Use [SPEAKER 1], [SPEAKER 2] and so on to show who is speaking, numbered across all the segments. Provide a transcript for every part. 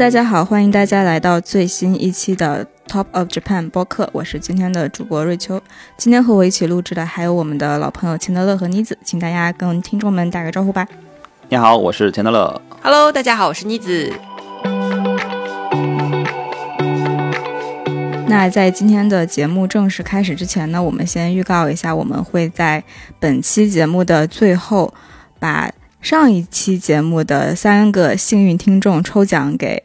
[SPEAKER 1] 大家好，欢迎大家来到最新一期的 Top of Japan 播客，我是今天的主播瑞秋。今天和我一起录制的还有我们的老朋友钱德勒和妮子，请大家跟听众们打个招呼吧。
[SPEAKER 2] 你好，我是钱德勒。
[SPEAKER 3] Hello，大家好，我是妮子。
[SPEAKER 1] 那在今天的节目正式开始之前呢，我们先预告一下，我们会在本期节目的最后把上一期节目的三个幸运听众抽奖给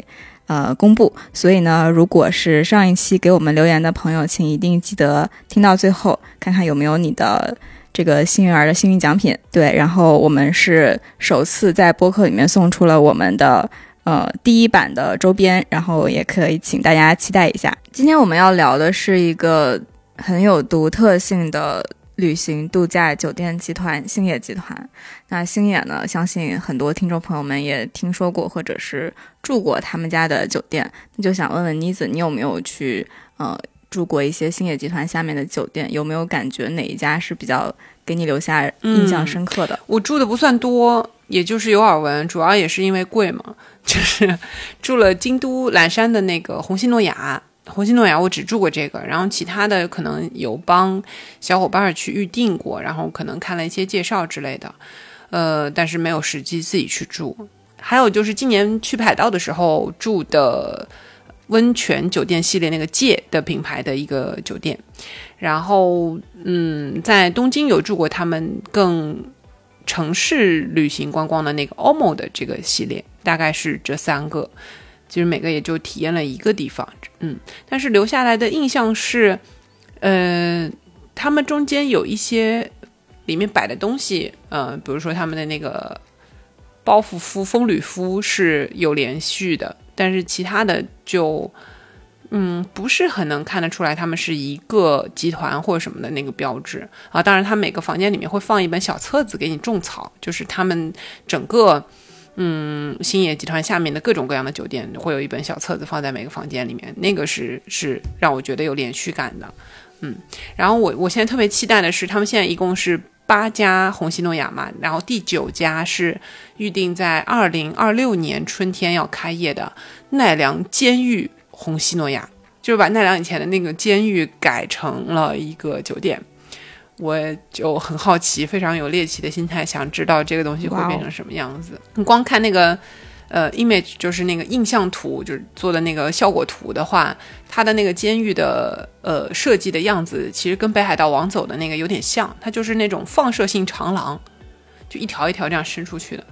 [SPEAKER 1] 呃公布。所以呢，如果是上一期给我们留言的朋友，请一定记得听到最后，看看有没有你的这个幸运儿的幸运奖品。对，然后我们是首次在播客里面送出了我们的。呃，第一版的周边，然后也可以请大家期待一下。今天我们要聊的是一个很有独特性的旅行度假酒店集团——星野集团。那星野呢，相信很多听众朋友们也听说过，或者是住过他们家的酒店。那就想问问妮子，你有没有去呃住过一些星野集团下面的酒店？有没有感觉哪一家是比较给你留下印象深刻的？
[SPEAKER 3] 嗯、我住的不算多，也就是有耳闻，主要也是因为贵嘛。就是住了京都岚山的那个红星诺亚，红星诺亚我只住过这个，然后其他的可能有帮小伙伴去预定过，然后可能看了一些介绍之类的，呃，但是没有实际自己去住。还有就是今年去北海道的时候住的温泉酒店系列那个界的品牌的一个酒店，然后嗯，在东京有住过他们更城市旅行观光的那个 OMO 的这个系列。大概是这三个，其实每个也就体验了一个地方，嗯，但是留下来的印象是，呃，他们中间有一些里面摆的东西，呃，比如说他们的那个包袱夫、风吕夫是有连续的，但是其他的就，嗯，不是很能看得出来他们是一个集团或者什么的那个标志啊。当然，他每个房间里面会放一本小册子给你种草，就是他们整个。嗯，星野集团下面的各种各样的酒店会有一本小册子放在每个房间里面，那个是是让我觉得有连续感的。嗯，然后我我现在特别期待的是，他们现在一共是八家红西诺亚嘛，然后第九家是预定在二零二六年春天要开业的奈良监狱红西诺亚，就是把奈良以前的那个监狱改成了一个酒店。我就很好奇，非常有猎奇的心态，想知道这个东西会变成什么样子。你光看那个呃 image，就是那个印象图，就是做的那个效果图的话，它的那个监狱的呃设计的样子，其实跟北海道王走的那个有点像，它就是那种放射性长廊，就一条一条这样伸出去的。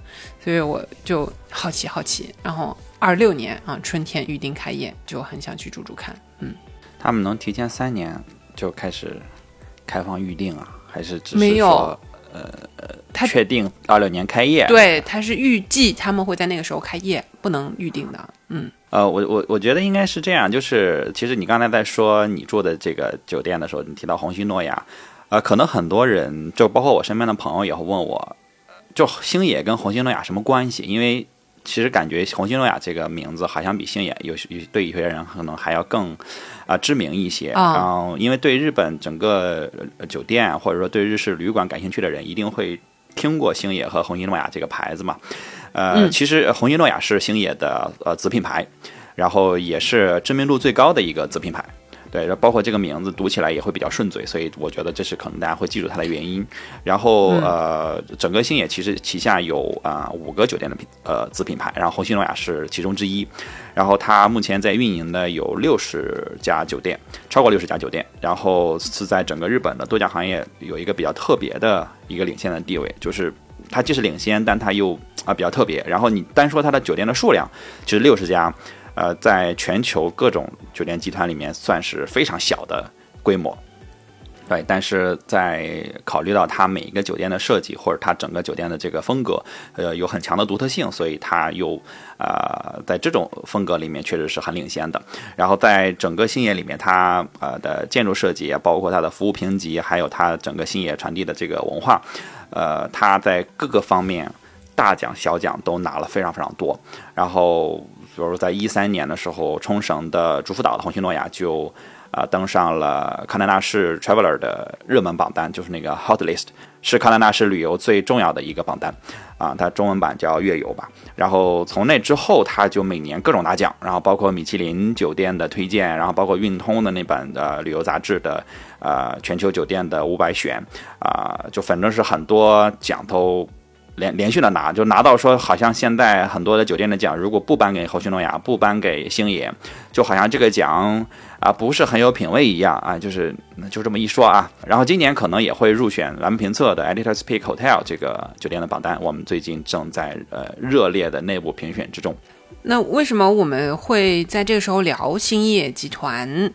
[SPEAKER 3] 所以我就好奇好奇，然后二六年啊春天预定开业，就很想去住住看。嗯，
[SPEAKER 2] 他们能提前三年就开始。开放预定啊，还是只是
[SPEAKER 3] 没有？
[SPEAKER 2] 呃呃，确定二六年开业？
[SPEAKER 3] 对，他是预计他们会在那个时候开业，不能预定的。嗯，
[SPEAKER 2] 呃，我我我觉得应该是这样，就是其实你刚才在说你住的这个酒店的时候，你提到红星诺亚，呃，可能很多人就包括我身边的朋友也会问我，就星野跟红星诺亚什么关系？因为其实感觉红星诺亚这个名字好像比星野有有对有些人可能还要更。啊，知名一些，然后因为对日本整个酒店或者说对日式旅馆感兴趣的人，一定会听过星野和红星诺亚这个牌子嘛。呃，其实红星诺亚是星野的呃子品牌，然后也是知名度最高的一个子品牌。对，包括这个名字读起来也会比较顺嘴，所以我觉得这是可能大家会记住它的原因。然后呃，整个星野其实旗下有啊五个酒店的品呃子品牌，然后红星诺亚是其中之一。然后它目前在运营的有六十家酒店，超过六十家酒店，然后是在整个日本的度假行业有一个比较特别的一个领先的地位，就是它既是领先，但它又啊比较特别。然后你单说它的酒店的数量，其实六十家，呃，在全球各种酒店集团里面算是非常小的规模。对，但是在考虑到它每一个酒店的设计或者它整个酒店的这个风格，呃，有很强的独特性，所以它又呃在这种风格里面确实是很领先的。然后在整个星野里面，它呃的建筑设计啊，包括它的服务评级，还有它整个星野传递的这个文化，呃，它在各个方面大奖小奖都拿了非常非常多。然后比如在一三年的时候，冲绳的竹福岛的红星诺亚就。啊登上了康奈纳市 Traveler 的热门榜单，就是那个 Hot List，是康奈纳市旅游最重要的一个榜单。啊，它中文版叫月游吧。然后从那之后，它就每年各种拿奖，然后包括米其林酒店的推荐，然后包括运通的那本的旅游杂志的呃全球酒店的五百选啊，就反正是很多奖都连连续的拿，就拿到说好像现在很多的酒店的奖，如果不颁给侯旭诺亚，不颁给星野，就好像这个奖。啊，不是很有品位一样啊，就是就这么一说啊。然后今年可能也会入选蓝评测的 Editor's Peak Hotel 这个酒店的榜单，我们最近正在呃热烈的内部评选之中。
[SPEAKER 3] 那为什么我们会在这个时候聊兴业集团？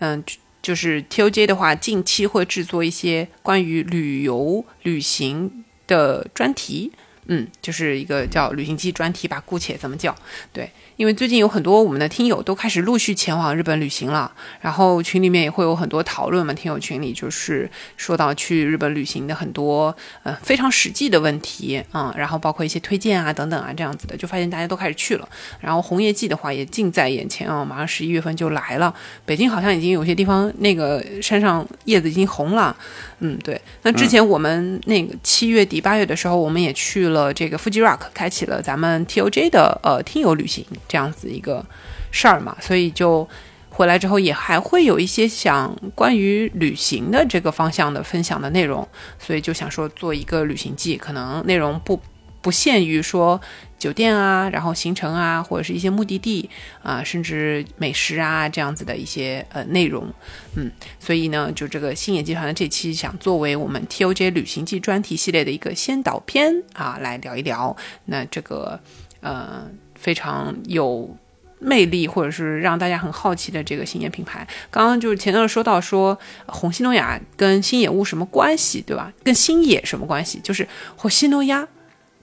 [SPEAKER 3] 嗯，就是 TOJ 的话，近期会制作一些关于旅游旅行的专题，嗯，就是一个叫旅行季专题吧，姑且这么叫，对。因为最近有很多我们的听友都开始陆续前往日本旅行了，然后群里面也会有很多讨论嘛。听友群里就是说到去日本旅行的很多呃非常实际的问题啊，然后包括一些推荐啊等等啊这样子的，就发现大家都开始去了。然后红叶季的话也近在眼前啊，马上十一月份就来了。北京好像已经有些地方那个山上叶子已经红了。嗯，对。那之前我们那个七月底八月的时候，我们也去了这个 Fuji Rock，开启了咱们 TOJ 的呃听友旅行这样子一个事儿嘛。所以就回来之后，也还会有一些想关于旅行的这个方向的分享的内容。所以就想说做一个旅行记，可能内容不不限于说。酒店啊，然后行程啊，或者是一些目的地啊，甚至美食啊这样子的一些呃内容，嗯，所以呢，就这个星野集团的这期想作为我们 TOJ 旅行季专题系列的一个先导片啊，来聊一聊那这个呃非常有魅力或者是让大家很好奇的这个星野品牌。刚刚就是前头说到说红西诺亚跟星野屋什么关系，对吧？跟星野什么关系？就是红西诺亚。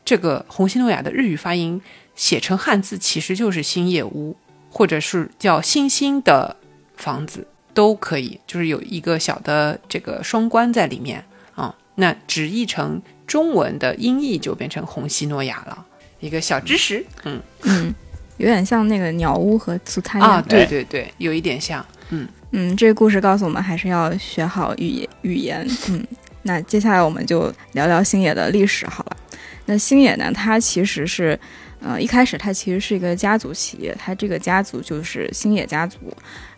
[SPEAKER 3] 这个红星诺亚的日语发音写成汉字其实就是星野屋，或者是叫星星的房子都可以，就是有一个小的这个双关在里面啊。那直译成中文的音译就变成红西诺亚了，一个小知识。嗯
[SPEAKER 1] 嗯，有点像那个鸟屋和苏泰
[SPEAKER 3] 啊，对对对，有一点像。嗯
[SPEAKER 1] 嗯，这个故事告诉我们还是要学好语言语言。嗯，那接下来我们就聊聊星野的历史好了。那星野呢？它其实是，呃，一开始它其实是一个家族企业，它这个家族就是星野家族。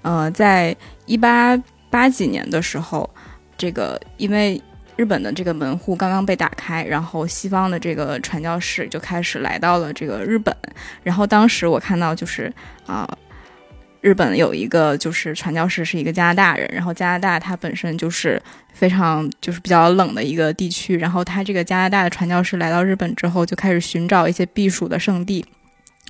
[SPEAKER 1] 呃，在一八八几年的时候，这个因为日本的这个门户刚刚被打开，然后西方的这个传教士就开始来到了这个日本。然后当时我看到就是啊。日本有一个就是传教士是一个加拿大人，然后加拿大他本身就是非常就是比较冷的一个地区，然后他这个加拿大的传教士来到日本之后，就开始寻找一些避暑的圣地，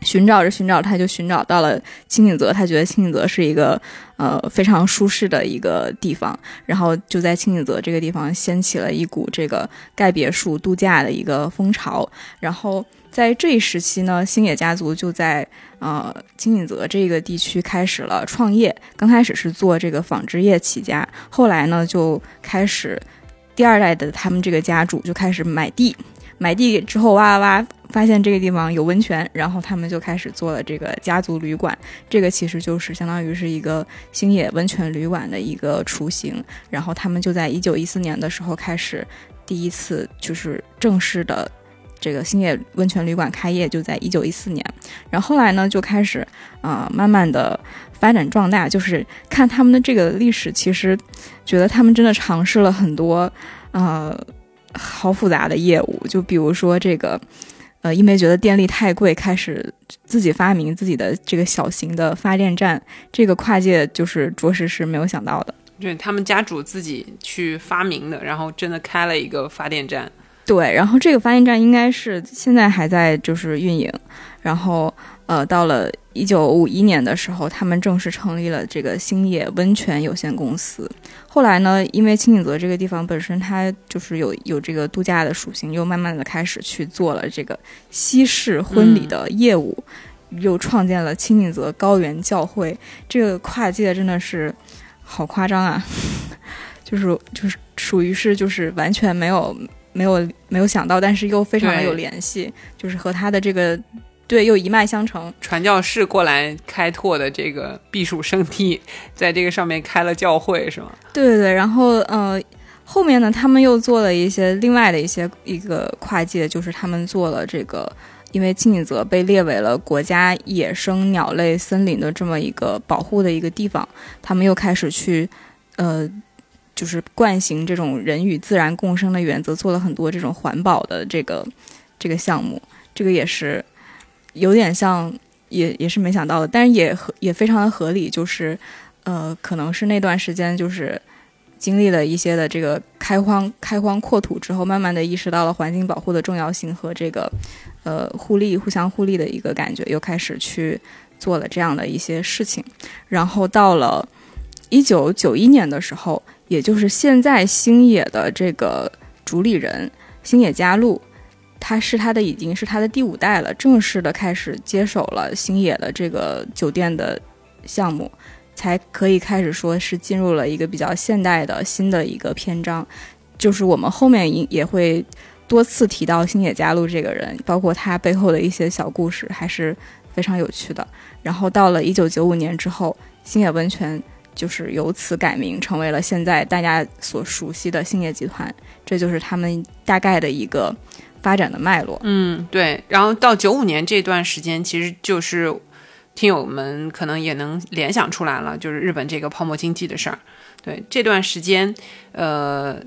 [SPEAKER 1] 寻找着寻找，他就寻找到了青井泽，他觉得青井泽是一个呃非常舒适的一个地方，然后就在青井泽这个地方掀起了一股这个盖别墅度假的一个风潮，然后。在这一时期呢，星野家族就在呃金井泽这个地区开始了创业。刚开始是做这个纺织业起家，后来呢就开始第二代的他们这个家主就开始买地，买地之后哇哇哇，发现这个地方有温泉，然后他们就开始做了这个家族旅馆。这个其实就是相当于是一个星野温泉旅馆的一个雏形。然后他们就在一九一四年的时候开始第一次就是正式的。这个星野温泉旅馆开业就在一九一四年，然后后来呢就开始啊慢慢的发展壮大。就是看他们的这个历史，其实觉得他们真的尝试了很多呃好复杂的业务。就比如说这个呃，因为觉得电力太贵，开始自己发明自己的这个小型的发电站。这个跨界就是着实是没有想到的，
[SPEAKER 3] 对他们家主自己去发明的，然后真的开了一个发电站。
[SPEAKER 1] 对，然后这个发电站应该是现在还在就是运营，然后呃，到了一九五一年的时候，他们正式成立了这个星野温泉有限公司。后来呢，因为青井泽这个地方本身它就是有有这个度假的属性，又慢慢的开始去做了这个西式婚礼的业务，又创建了青井泽高原教会。这个跨界真的是好夸张啊！就是就是属于是就是完全没有。没有没有想到，但是又非常的有联系，就是和他的这个对，又一脉相承。
[SPEAKER 3] 传教士过来开拓的这个避暑圣地，在这个上面开了教会，是吗？
[SPEAKER 1] 对对对，然后呃，后面呢，他们又做了一些另外的一些一个跨界，就是他们做了这个，因为青井泽被列为了国家野生鸟类森林的这么一个保护的一个地方，他们又开始去呃。就是惯行这种人与自然共生的原则，做了很多这种环保的这个这个项目，这个也是有点像，也也是没想到的，但是也也非常的合理，就是呃，可能是那段时间就是经历了一些的这个开荒开荒扩土之后，慢慢的意识到了环境保护的重要性和这个呃互利互相互利的一个感觉，又开始去做了这样的一些事情，然后到了一九九一年的时候。也就是现在星野的这个主理人星野佳路，他是他的已经是他的第五代了，正式的开始接手了星野的这个酒店的项目，才可以开始说是进入了一个比较现代的新的一个篇章。就是我们后面也也会多次提到星野佳路这个人，包括他背后的一些小故事，还是非常有趣的。然后到了一九九五年之后，星野温泉。就是由此改名，成为了现在大家所熟悉的兴业集团。这就是他们大概的一个发展的脉络。
[SPEAKER 3] 嗯，对。然后到九五年这段时间，其实就是听友们可能也能联想出来了，就是日本这个泡沫经济的事儿。对这段时间，呃，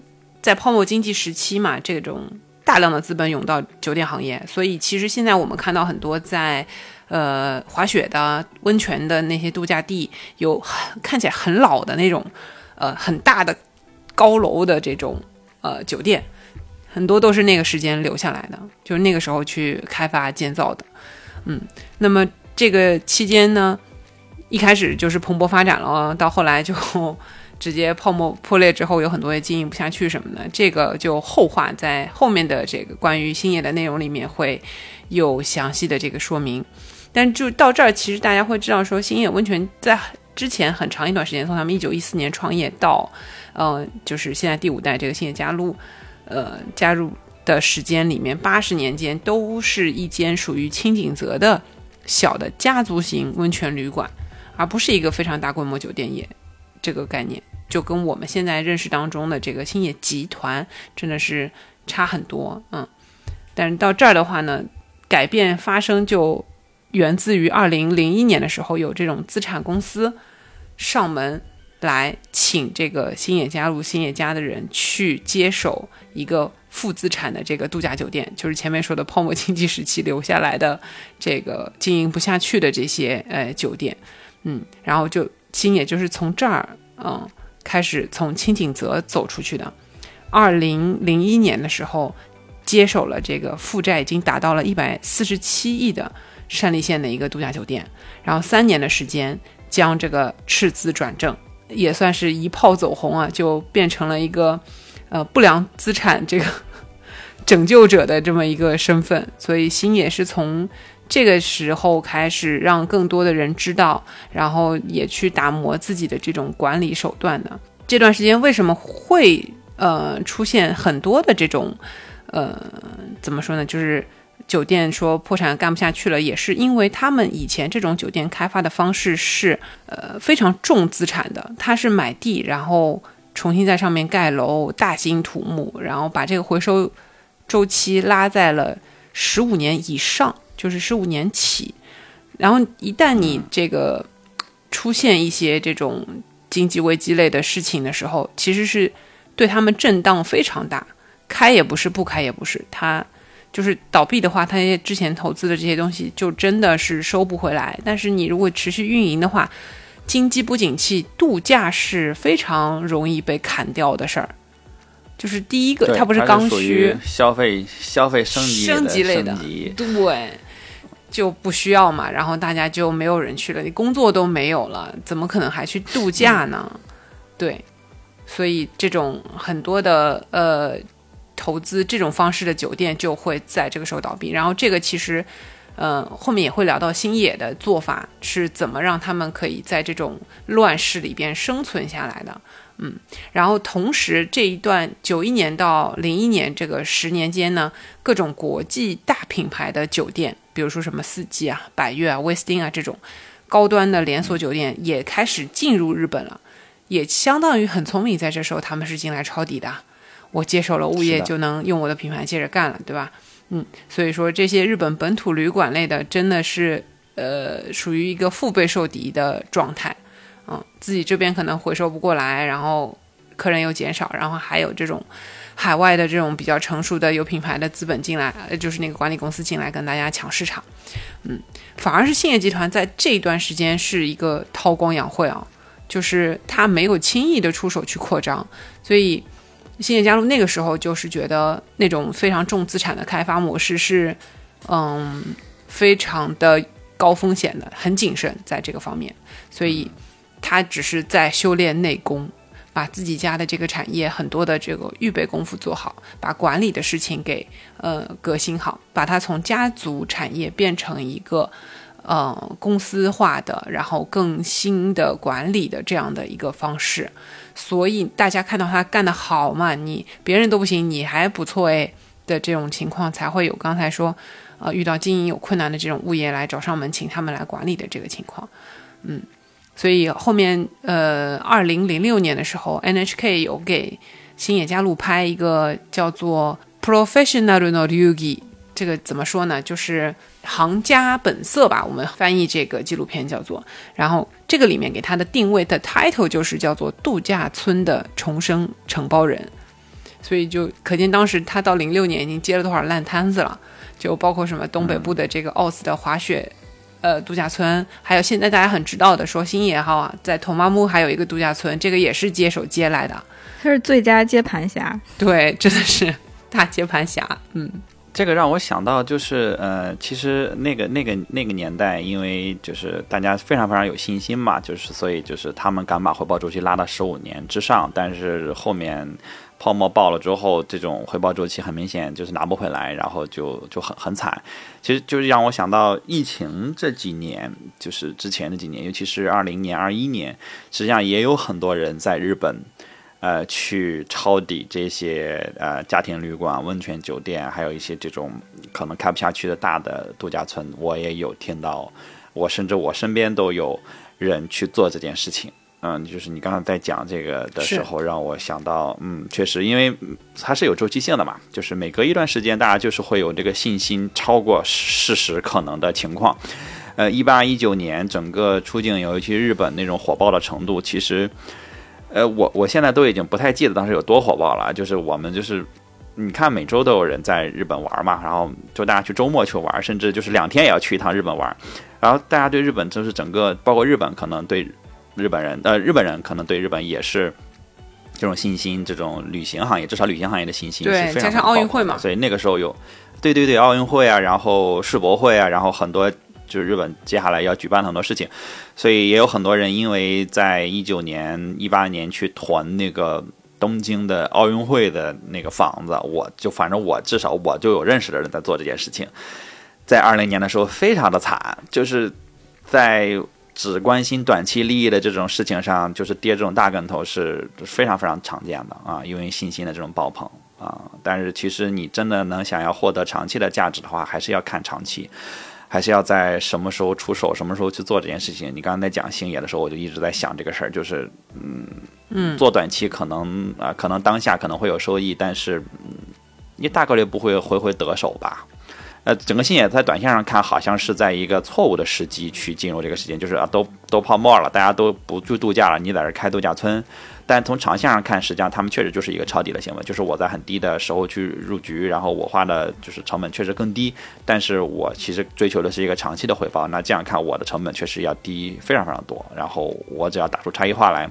[SPEAKER 3] 在泡沫经济时期嘛，这种大量的资本涌到酒店行业，所以其实现在我们看到很多在。呃，滑雪的、温泉的那些度假地，有看起来很老的那种，呃，很大的高楼的这种呃酒店，很多都是那个时间留下来的，就是那个时候去开发建造的。嗯，那么这个期间呢，一开始就是蓬勃发展了，到后来就 直接泡沫破裂之后，有很多也经营不下去什么的，这个就后话在后面的这个关于星野的内容里面会有详细的这个说明。但就到这儿，其实大家会知道，说星野温泉在之前很长一段时间，从他们一九一四年创业到，呃，就是现在第五代这个星野加入，呃，加入的时间里面，八十年间都是一间属于青井泽的小的家族型温泉旅馆，而不是一个非常大规模酒店业这个概念，就跟我们现在认识当中的这个星野集团真的是差很多，嗯。但是到这儿的话呢，改变发生就。源自于二零零一年的时候，有这种资产公司上门来请这个星野加入星野家的人去接手一个负资产的这个度假酒店，就是前面说的泡沫经济时期留下来的这个经营不下去的这些呃酒店，嗯，然后就星野就是从这儿嗯开始从青井泽走出去的。二零零一年的时候接手了这个负债已经达到了一百四十七亿的。山梨县的一个度假酒店，然后三年的时间将这个赤字转正，也算是一炮走红啊，就变成了一个呃不良资产这个拯救者的这么一个身份。所以星也是从这个时候开始让更多的人知道，然后也去打磨自己的这种管理手段的。这段时间为什么会呃出现很多的这种呃怎么说呢？就是。酒店说破产干不下去了，也是因为他们以前这种酒店开发的方式是，呃，非常重资产的。他是买地，然后重新在上面盖楼，大兴土木，然后把这个回收周期拉在了十五年以上，就是十五年起。然后一旦你这个出现一些这种经济危机类的事情的时候，其实是对他们震荡非常大，开也不是，不开也不是，他。就是倒闭的话，他之前投资的这些东西就真的是收不回来。但是你如果持续运营的话，经济不景气，度假是非常容易被砍掉的事儿。就是第一个，它不
[SPEAKER 2] 是
[SPEAKER 3] 刚需，
[SPEAKER 2] 消费消费升
[SPEAKER 3] 级
[SPEAKER 2] 升
[SPEAKER 3] 级类的，对，就不需要嘛。然后大家就没有人去了，你工作都没有了，怎么可能还去度假呢？对，所以这种很多的呃。投资这种方式的酒店就会在这个时候倒闭，然后这个其实，呃，后面也会聊到星野的做法是怎么让他们可以在这种乱世里边生存下来的，嗯，然后同时这一段九一年到零一年这个十年间呢，各种国际大品牌的酒店比如说什么四季啊、百悦啊、威斯汀啊这种高端的连锁酒店也开始进入日本了，也相当于很聪明，在这时候他们是进来抄底的。我接手了物业，就能用我的品牌接着干了，对吧？嗯，所以说这些日本本土旅馆类的真的是呃属于一个腹背受敌的状态，嗯，自己这边可能回收不过来，然后客人又减少，然后还有这种海外的这种比较成熟的有品牌的资本进来，就是那个管理公司进来跟大家抢市场，嗯，反而是兴业集团在这一段时间是一个韬光养晦啊，就是他没有轻易的出手去扩张，所以。兴业加入那个时候就是觉得那种非常重资产的开发模式是，嗯，非常的高风险的，很谨慎在这个方面，所以他只是在修炼内功，把自己家的这个产业很多的这个预备功夫做好，把管理的事情给呃革新好，把它从家族产业变成一个。呃，公司化的，然后更新的管理的这样的一个方式，所以大家看到他干得好嘛，你别人都不行，你还不错诶的这种情况，才会有刚才说，呃，遇到经营有困难的这种物业来找上门，请他们来管理的这个情况。嗯，所以后面呃，二零零六年的时候，NHK 有给星野加路拍一个叫做《Professional no Yugi》，这个怎么说呢？就是。行家本色吧，我们翻译这个纪录片叫做。然后这个里面给他的定位的 title 就是叫做度假村的重生承包人，所以就可见当时他到零六年已经接了多少烂摊子了，就包括什么东北部的这个奥斯的滑雪呃度假村，还有现在大家很知道的说星野号啊，在同麻木还有一个度假村，这个也是接手接来的，
[SPEAKER 1] 他是最佳接盘侠，
[SPEAKER 3] 对，真的是大接盘侠，嗯。
[SPEAKER 2] 这个让我想到，就是呃，其实那个那个那个年代，因为就是大家非常非常有信心嘛，就是所以就是他们敢把回报周期拉到十五年之上，但是后面泡沫爆了之后，这种回报周期很明显就是拿不回来，然后就就很很惨。其实就是让我想到疫情这几年，就是之前的几年，尤其是二零年、二一年，实际上也有很多人在日本。呃，去抄底这些呃家庭旅馆、温泉酒店，还有一些这种可能开不下去的大的度假村，我也有听到。我甚至我身边都有人去做这件事情。嗯，就是你刚刚在讲这个的时候，让我想到，嗯，确实，因为它是有周期性的嘛，就是每隔一段时间，大家就是会有这个信心超过事实可能的情况。呃，一八一九年整个出境游，尤其日本那种火爆的程度，其实。呃，我我现在都已经不太记得当时有多火爆了。就是我们就是，你看每周都有人在日本玩嘛，然后就大家去周末去玩，甚至就是两天也要去一趟日本玩。然后大家对日本就是整个，包括日本可能对日本人，呃，日本人可能对日本也是这种信心，这种旅行行业，至少旅行行业的信心是非常
[SPEAKER 3] 加上奥运会嘛，
[SPEAKER 2] 所以那个时候有，对对对，奥运会啊，然后世博会啊，然后很多。就是日本接下来要举办很多事情，所以也有很多人因为在一九年、一八年去囤那个东京的奥运会的那个房子，我就反正我至少我就有认识的人在做这件事情。在二零年的时候非常的惨，就是在只关心短期利益的这种事情上，就是跌这种大跟头是非常非常常见的啊，因为信心的这种爆棚啊。但是其实你真的能想要获得长期的价值的话，还是要看长期。还是要在什么时候出手，什么时候去做这件事情。你刚刚在讲星爷的时候，我就一直在想这个事儿，就是嗯
[SPEAKER 3] 嗯，
[SPEAKER 2] 做短期可能啊，可能当下可能会有收益，但是你大概率不会回回得手吧。呃，整个星野在短线上看，好像是在一个错误的时机去进入这个时间，就是啊，都都泡沫了，大家都不住度假了，你在这开度假村。但从长线上看，实际上他们确实就是一个抄底的行为，就是我在很低的时候去入局，然后我花的就是成本确实更低，但是我其实追求的是一个长期的回报。那这样看，我的成本确实要低非常非常多，然后我只要打出差异化来，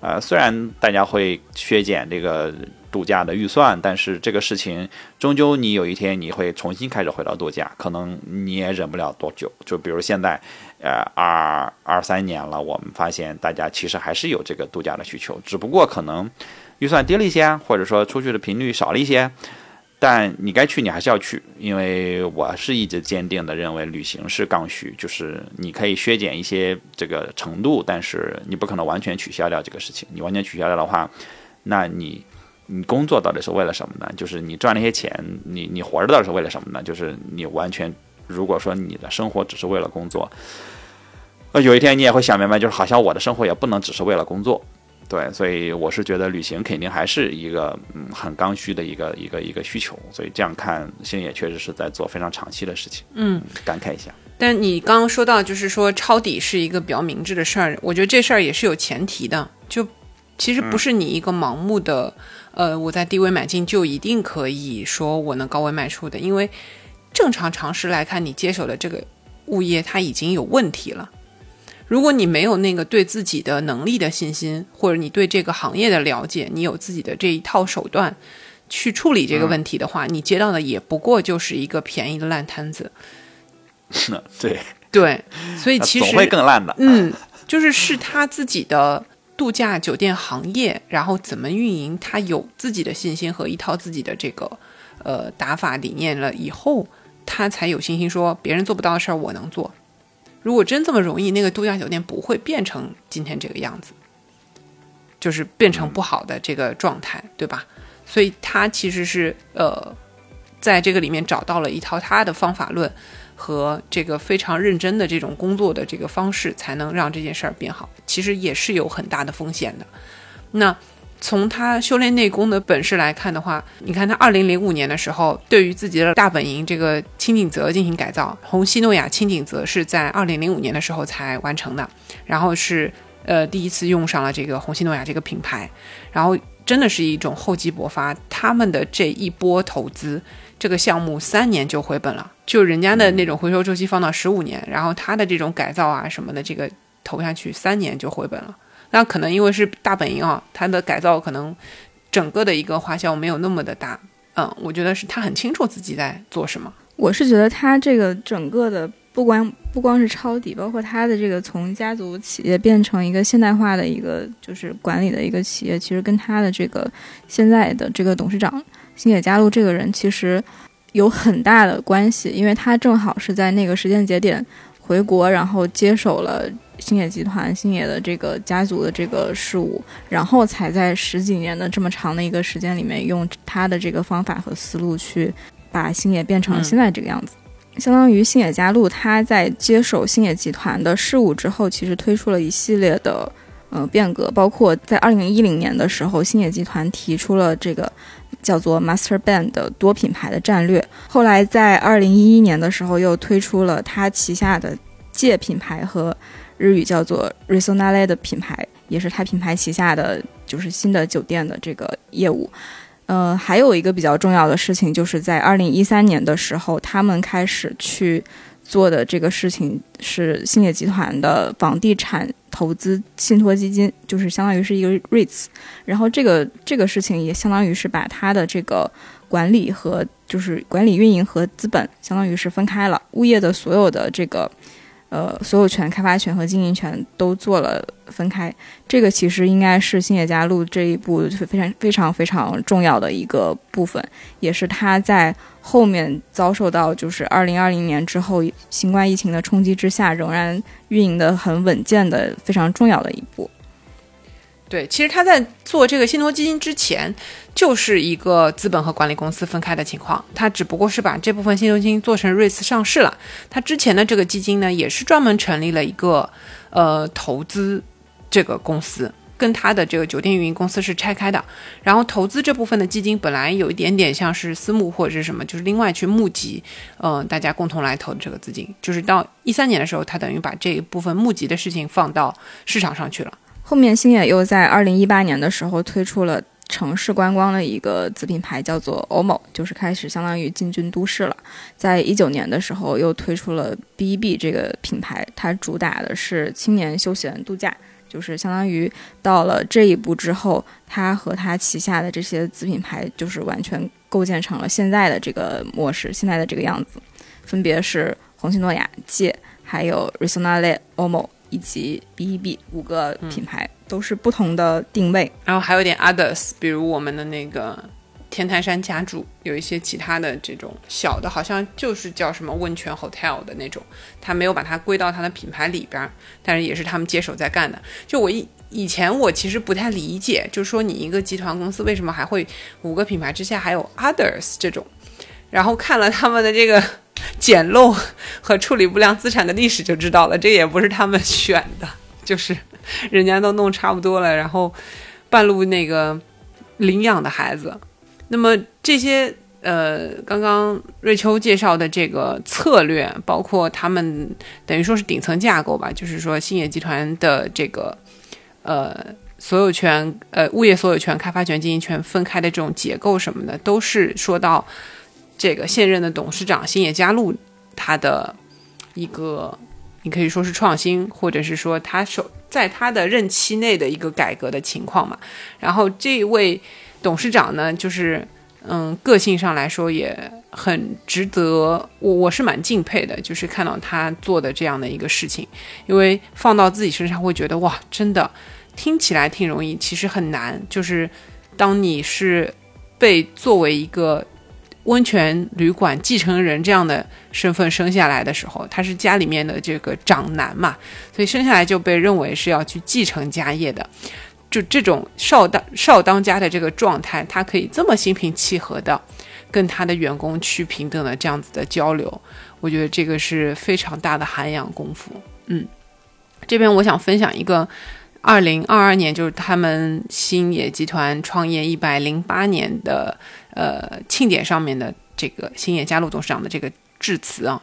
[SPEAKER 2] 呃，虽然大家会削减这个。度假的预算，但是这个事情终究你有一天你会重新开始回到度假，可能你也忍不了多久。就比如现在，呃，二二三年了，我们发现大家其实还是有这个度假的需求，只不过可能预算低了一些，或者说出去的频率少了一些。但你该去，你还是要去，因为我是一直坚定的认为旅行是刚需，就是你可以削减一些这个程度，但是你不可能完全取消掉这个事情。你完全取消掉的话，那你。你工作到底是为了什么呢？就是你赚那些钱，你你活着到底是为了什么呢？就是你完全如果说你的生活只是为了工作，呃，有一天你也会想明白，就是好像我的生活也不能只是为了工作。对，所以我是觉得旅行肯定还是一个嗯很刚需的一个一个一个需求，所以这样看星野确实是在做非常长期的事情，
[SPEAKER 3] 嗯，
[SPEAKER 2] 感慨一下。
[SPEAKER 3] 但你刚刚说到，就是说抄底是一个比较明智的事儿，我觉得这事儿也是有前提的，就其实不是你一个盲目的，呃，我在低位买进就一定可以说我能高位卖出的，因为正常常识来看，你接手的这个物业它已经有问题了。如果你没有那个对自己的能力的信心，或者你对这个行业的了解，你有自己的这一套手段去处理这个问题的话，你接到的也不过就是一个便宜的烂摊子。
[SPEAKER 2] 对
[SPEAKER 3] 对，所以其实
[SPEAKER 2] 总会更烂的。
[SPEAKER 3] 嗯，就是是他自己的度假酒店行业，然后怎么运营，他有自己的信心和一套自己的这个呃打法理念了以后，他才有信心说别人做不到的事儿我能做。如果真这么容易，那个度假酒店不会变成今天这个样子，就是变成不好的这个状态，对吧？所以他其实是呃，在这个里面找到了一套他的方法论和这个非常认真的这种工作的这个方式，才能让这件事儿变好。其实也是有很大的风险的。那。从他修炼内功的本事来看的话，你看他二零零五年的时候，对于自己的大本营这个青井泽进行改造，红西诺亚青井泽是在二零零五年的时候才完成的，然后是呃第一次用上了这个红西诺亚这个品牌，然后真的是一种厚积薄发，他们的这一波投资，这个项目三年就回本了，就人家的那种回收周期放到十五年，然后他的这种改造啊什么的，这个投下去三年就回本了。那可能因为是大本营啊，他的改造可能整个的一个花销没有那么的大。嗯，我觉得是他很清楚自己在做什么。
[SPEAKER 1] 我是觉得他这个整个的不光不光是抄底，包括他的这个从家族企业变成一个现代化的一个就是管理的一个企业，其实跟他的这个现在的这个董事长星野加路这个人其实有很大的关系，因为他正好是在那个时间节点回国，然后接手了。星野集团、星野的这个家族的这个事务，然后才在十几年的这么长的一个时间里面，用他的这个方法和思路去把星野变成了现在这个样子。相当于星野家路，他在接手星野集团的事务之后，其实推出了一系列的呃变革，包括在二零一零年的时候，星野集团提出了这个叫做 Master Band 的多品牌的战略。后来在二零一一年的时候，又推出了他旗下的界品牌和。日语叫做 Resonale 的品牌，也是他品牌旗下的就是新的酒店的这个业务。呃，还有一个比较重要的事情，就是在二零一三年的时候，他们开始去做的这个事情是兴业集团的房地产投资信托基金，就是相当于是一个 REITs。然后这个这个事情也相当于是把它的这个管理和就是管理运营和资本相当于是分开了，物业的所有的这个。呃，所有权、开发权和经营权都做了分开，这个其实应该是星野家路这一步非常非常非常重要的一个部分，也是他在后面遭受到就是二零二零年之后新冠疫情的冲击之下，仍然运营的很稳健的非常重要的一步。
[SPEAKER 3] 对，其实他在做这个信托基金之前，就是一个资本和管理公司分开的情况。他只不过是把这部分信托基金做成瑞斯上市了。他之前的这个基金呢，也是专门成立了一个呃投资这个公司，跟他的这个酒店运营公司是拆开的。然后投资这部分的基金本来有一点点像是私募或者是什么，就是另外去募集，嗯，大家共同来投这个资金。就是到一三年的时候，他等于把这一部分募集的事情放到市场上去了。
[SPEAKER 1] 后面星野又在二零一八年的时候推出了城市观光的一个子品牌，叫做 OMO，就是开始相当于进军都市了。在一九年的时候又推出了 B&B 这个品牌，它主打的是青年休闲度假，就是相当于到了这一步之后，它和它旗下的这些子品牌就是完全构建成了现在的这个模式，现在的这个样子，分别是红星诺亚、界，还有 Resonale、OMO。以及 B E B 五个品牌都是不同的定位，
[SPEAKER 3] 然后还有点 others，比如我们的那个天台山家住，有一些其他的这种小的，好像就是叫什么温泉 hotel 的那种，他没有把它归到他的品牌里边，但是也是他们接手在干的。就我以以前我其实不太理解，就是说你一个集团公司为什么还会五个品牌之下还有 others 这种，然后看了他们的这个。捡漏和处理不良资产的历史就知道了，这也不是他们选的，就是人家都弄差不多了，然后半路那个领养的孩子。那么这些呃，刚刚瑞秋介绍的这个策略，包括他们等于说是顶层架构吧，就是说兴业集团的这个呃所有权、呃物业所有权、开发权、经营权分开的这种结构什么的，都是说到这个现任的董事长星野佳路他的一个，你可以说是创新，或者是说他手在他的任期内的一个改革的情况嘛。然后这位。董事长呢，就是嗯，个性上来说也很值得我，我是蛮敬佩的，就是看到他做的这样的一个事情，因为放到自己身上会觉得哇，真的听起来挺容易，其实很难。就是当你是被作为一个温泉旅馆继承人这样的身份生下来的时候，他是家里面的这个长男嘛，所以生下来就被认为是要去继承家业的。就这种少当少当家的这个状态，他可以这么心平气和的跟他的员工去平等的这样子的交流，我觉得这个是非常大的涵养功夫。嗯，这边我想分享一个二零二二年，就是他们星野集团创业一百零八年的呃庆典上面的这个星野加路董事长的这个致辞啊，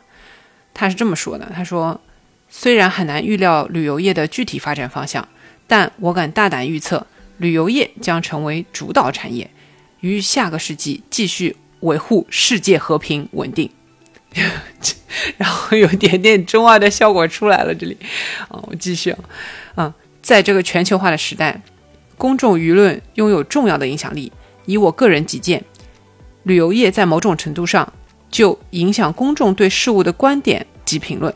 [SPEAKER 3] 他是这么说的：他说，虽然很难预料旅游业的具体发展方向。但我敢大胆预测，旅游业将成为主导产业，于下个世纪继续维护世界和平稳定。然后有点点中二的效果出来了，这里啊，我 继续啊，啊，在这个全球化的时代，公众舆论拥有重要的影响力。以我个人己见，旅游业在某种程度上就影响公众对事物的观点及评论。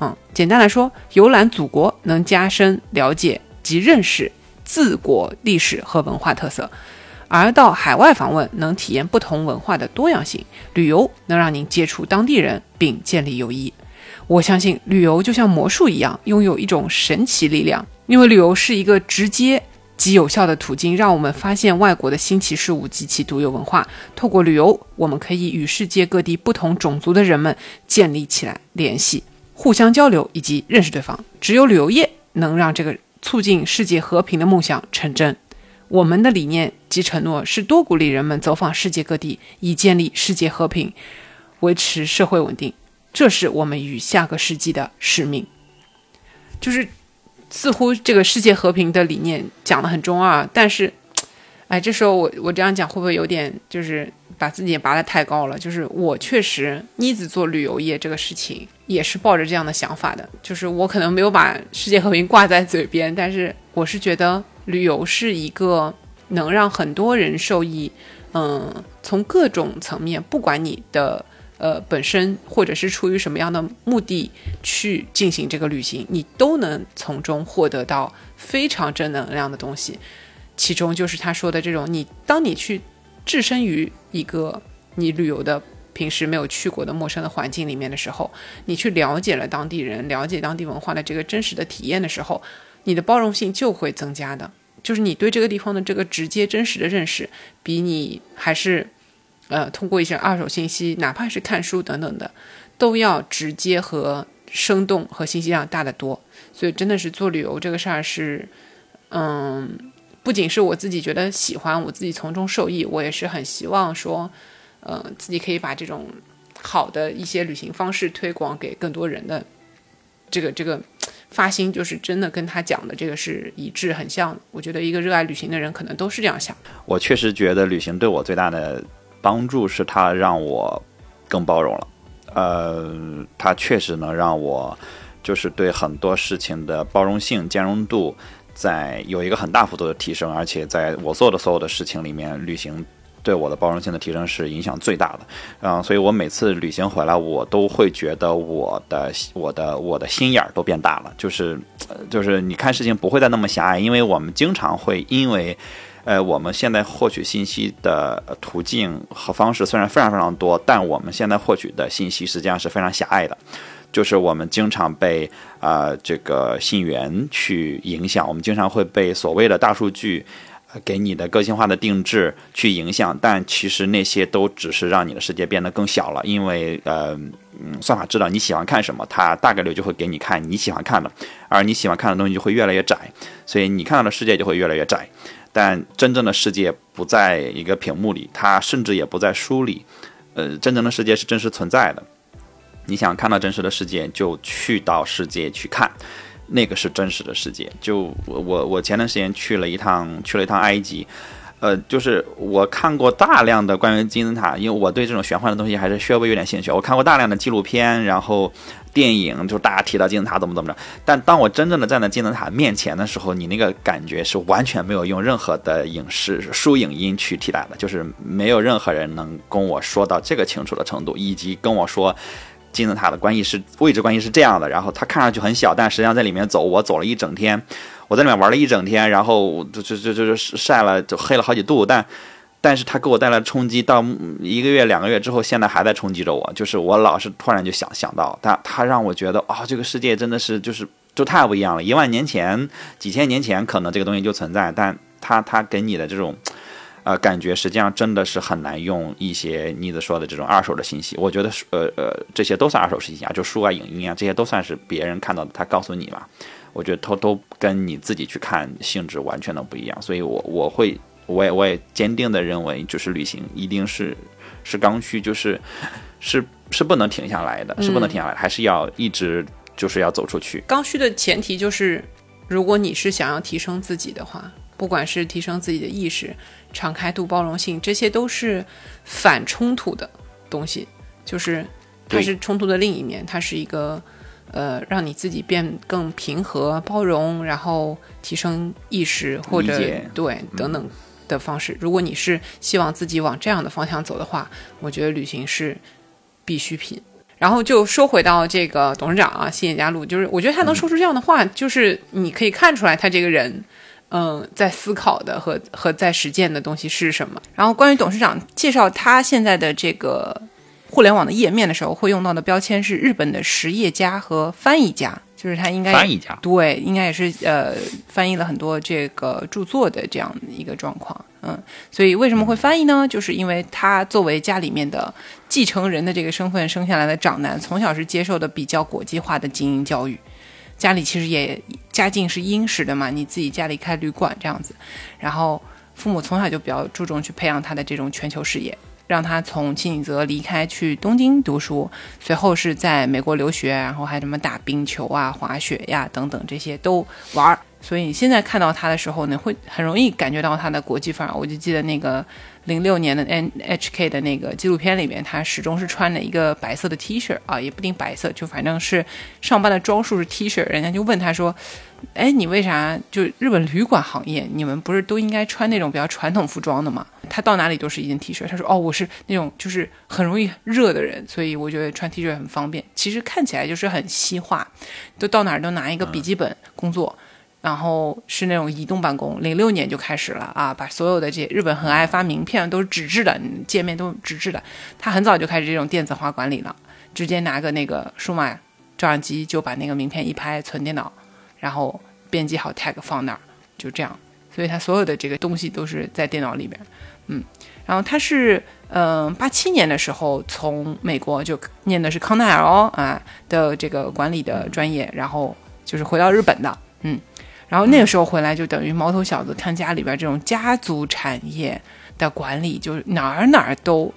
[SPEAKER 3] 嗯，简单来说，游览祖国能加深了解。及认识自国历史和文化特色，而到海外访问能体验不同文化的多样性。旅游能让您接触当地人并建立友谊。我相信旅游就像魔术一样，拥有一种神奇力量。因为旅游是一个直接及有效的途径，让我们发现外国的新奇事物及其独有文化。透过旅游，我们可以与世界各地不同种族的人们建立起来联系，互相交流以及认识对方。只有旅游业能让这个。促进世界和平的梦想成真，我们的理念及承诺是多鼓励人们走访世界各地，以建立世界和平，维持社会稳定。这是我们与下个世纪的使命。就是似乎这个世界和平的理念讲的很中二，但是，哎，这时候我我这样讲会不会有点就是把自己拔得太高了？就是我确实妮子做旅游业这个事情。也是抱着这样的想法的，就是我可能没有把世界和平挂在嘴边，但是我是觉得旅游是一个能让很多人受益，嗯，从各种层面，不管你的呃本身或者是出于什么样的目的去进行这个旅行，你都能从中获得到非常正能量的东西。其中就是他说的这种，你当你去置身于一个你旅游的。平时没有去过的陌生的环境里面的时候，你去了解了当地人、了解当地文化的这个真实的体验的时候，你的包容性就会增加的。就是你对这个地方的这个直接真实的认识，比你还是，呃，通过一些二手信息，哪怕是看书等等的，都要直接和生动和信息量大得多。所以真的是做旅游这个事儿是，嗯，不仅是我自己觉得喜欢，我自己从中受益，我也是很希望说。呃，自己可以把这种好的一些旅行方式推广给更多人的，这个这个发心就是真的跟他讲的这个是一致很像。我觉得一个热爱旅行的人可能都是这样想。
[SPEAKER 2] 我确实觉得旅行对我最大的帮助是它让我更包容了。呃，它确实能让我就是对很多事情的包容性、兼容度在有一个很大幅度的提升，而且在我做的所有的事情里面，旅行。对我的包容性的提升是影响最大的，嗯，所以我每次旅行回来，我都会觉得我的我的我的心眼儿都变大了，就是就是你看事情不会再那么狭隘，因为我们经常会因为，呃，我们现在获取信息的途径和方式虽然非常非常多，但我们现在获取的信息实际上是非常狭隘的，就是我们经常被啊这个信源去影响，我们经常会被所谓的大数据。给你的个性化的定制去影响，但其实那些都只是让你的世界变得更小了，因为呃，嗯，算法知道你喜欢看什么，它大概率就会给你看你喜欢看的，而你喜欢看的东西就会越来越窄，所以你看到的世界就会越来越窄。但真正的世界不在一个屏幕里，它甚至也不在书里，呃，真正的世界是真实存在的。你想看到真实的世界，就去到世界去看。那个是真实的世界。就我我我前段时间去了一趟去了一趟埃及，呃，就是我看过大量的关于金字塔，因为我对这种玄幻的东西还是稍微有点兴趣。我看过大量的纪录片，然后电影，就大家提到金字塔怎么怎么着。但当我真正的站在金字塔面前的时候，你那个感觉是完全没有用任何的影视书影音去替代的，就是没有任何人能跟我说到这个清楚的程度，以及跟我说。金字塔的关系是位置关系是这样的，然后它看上去很小，但实际上在里面走，我走了一整天，我在里面玩了一整天，然后就就就就是晒了，就黑了好几度，但但是它给我带来冲击，到一个月两个月之后，现在还在冲击着我，就是我老是突然就想想到，它它让我觉得啊，这个世界真的是就是就太不一样了，一万年前、几千年前可能这个东西就存在，但它它给你的这种。呃，感觉实际上真的是很难用一些妮子说的这种二手的信息。我觉得，呃呃，这些都算二手信息啊，就书啊、影音啊，这些都算是别人看到的，他告诉你嘛。我觉得都都跟你自己去看性质完全的不一样。所以，我我会，我也我也坚定的认为，就是旅行一定是是刚需，就是是是不能停下来的，是不能停下来，还是要一直就是要走出去。
[SPEAKER 3] 刚需的前提就是，如果你是想要提升自己的话。不管是提升自己的意识、敞开度、包容性，这些都是反冲突的东西，就是它是冲突的另一面，它是一个呃让你自己变更平和、包容，然后提升意识或者对等等的方式。如果你是希望自己往这样的方向走的话，我觉得旅行是必需品。然后就说回到这个董事长啊，新野加路，就是我觉得他能说出这样的话，就是你可以看出来他这个人。嗯，在思考的和和在实践的东西是什么？然后关于董事长介绍他现在的这个互联网的页面的时候，会用到的标签是日本的实业家和翻译家，就是他应该
[SPEAKER 2] 翻译家
[SPEAKER 3] 对，应该也是呃翻译了很多这个著作的这样一个状况。嗯，所以为什么会翻译呢？就是因为他作为家里面的继承人的这个身份生下来的长男，从小是接受的比较国际化的精英教育。家里其实也家境是殷实的嘛，你自己家里开旅馆这样子，然后父母从小就比较注重去培养他的这种全球视野，让他从青井泽离开去东京读书，随后是在美国留学，然后还什么打冰球啊、滑雪呀等等这些都玩儿。所以现在看到他的时候呢，会很容易感觉到他的国际范儿。我就记得那个。零六年的 NHK 的那个纪录片里面，他始终是穿了一个白色的 T 恤啊，也不定白色，就反正是上班的装束是 T 恤。人家就问他说：“哎，你为啥就日本旅馆行业，你们不是都应该穿那种比较传统服装的吗？”他到哪里都是一件 T 恤。他说：“哦，我是那种就是很容易热的人，所以我觉得穿 T 恤很方便。其实看起来就是很西化，都到哪儿都拿一个笔记本工作。”然后是那种移动办公，零六年就开始了啊，把所有的这日本很爱发名片，都是纸质的，界面都纸质的。他很早就开始这种电子化管理了，直接拿个那个数码照相机就把那个名片一拍，存电脑，然后编辑好 tag 放那儿，就这样。所以他所有的这个东西都是在电脑里边，嗯。然后他是嗯八七年的时候从美国就念的是康奈尔哦啊的这个管理的专业，然后就是回到日本的，嗯。然后那个时候回来，就等于毛头小子看家里边这种家族产业的管理，就是哪儿哪儿都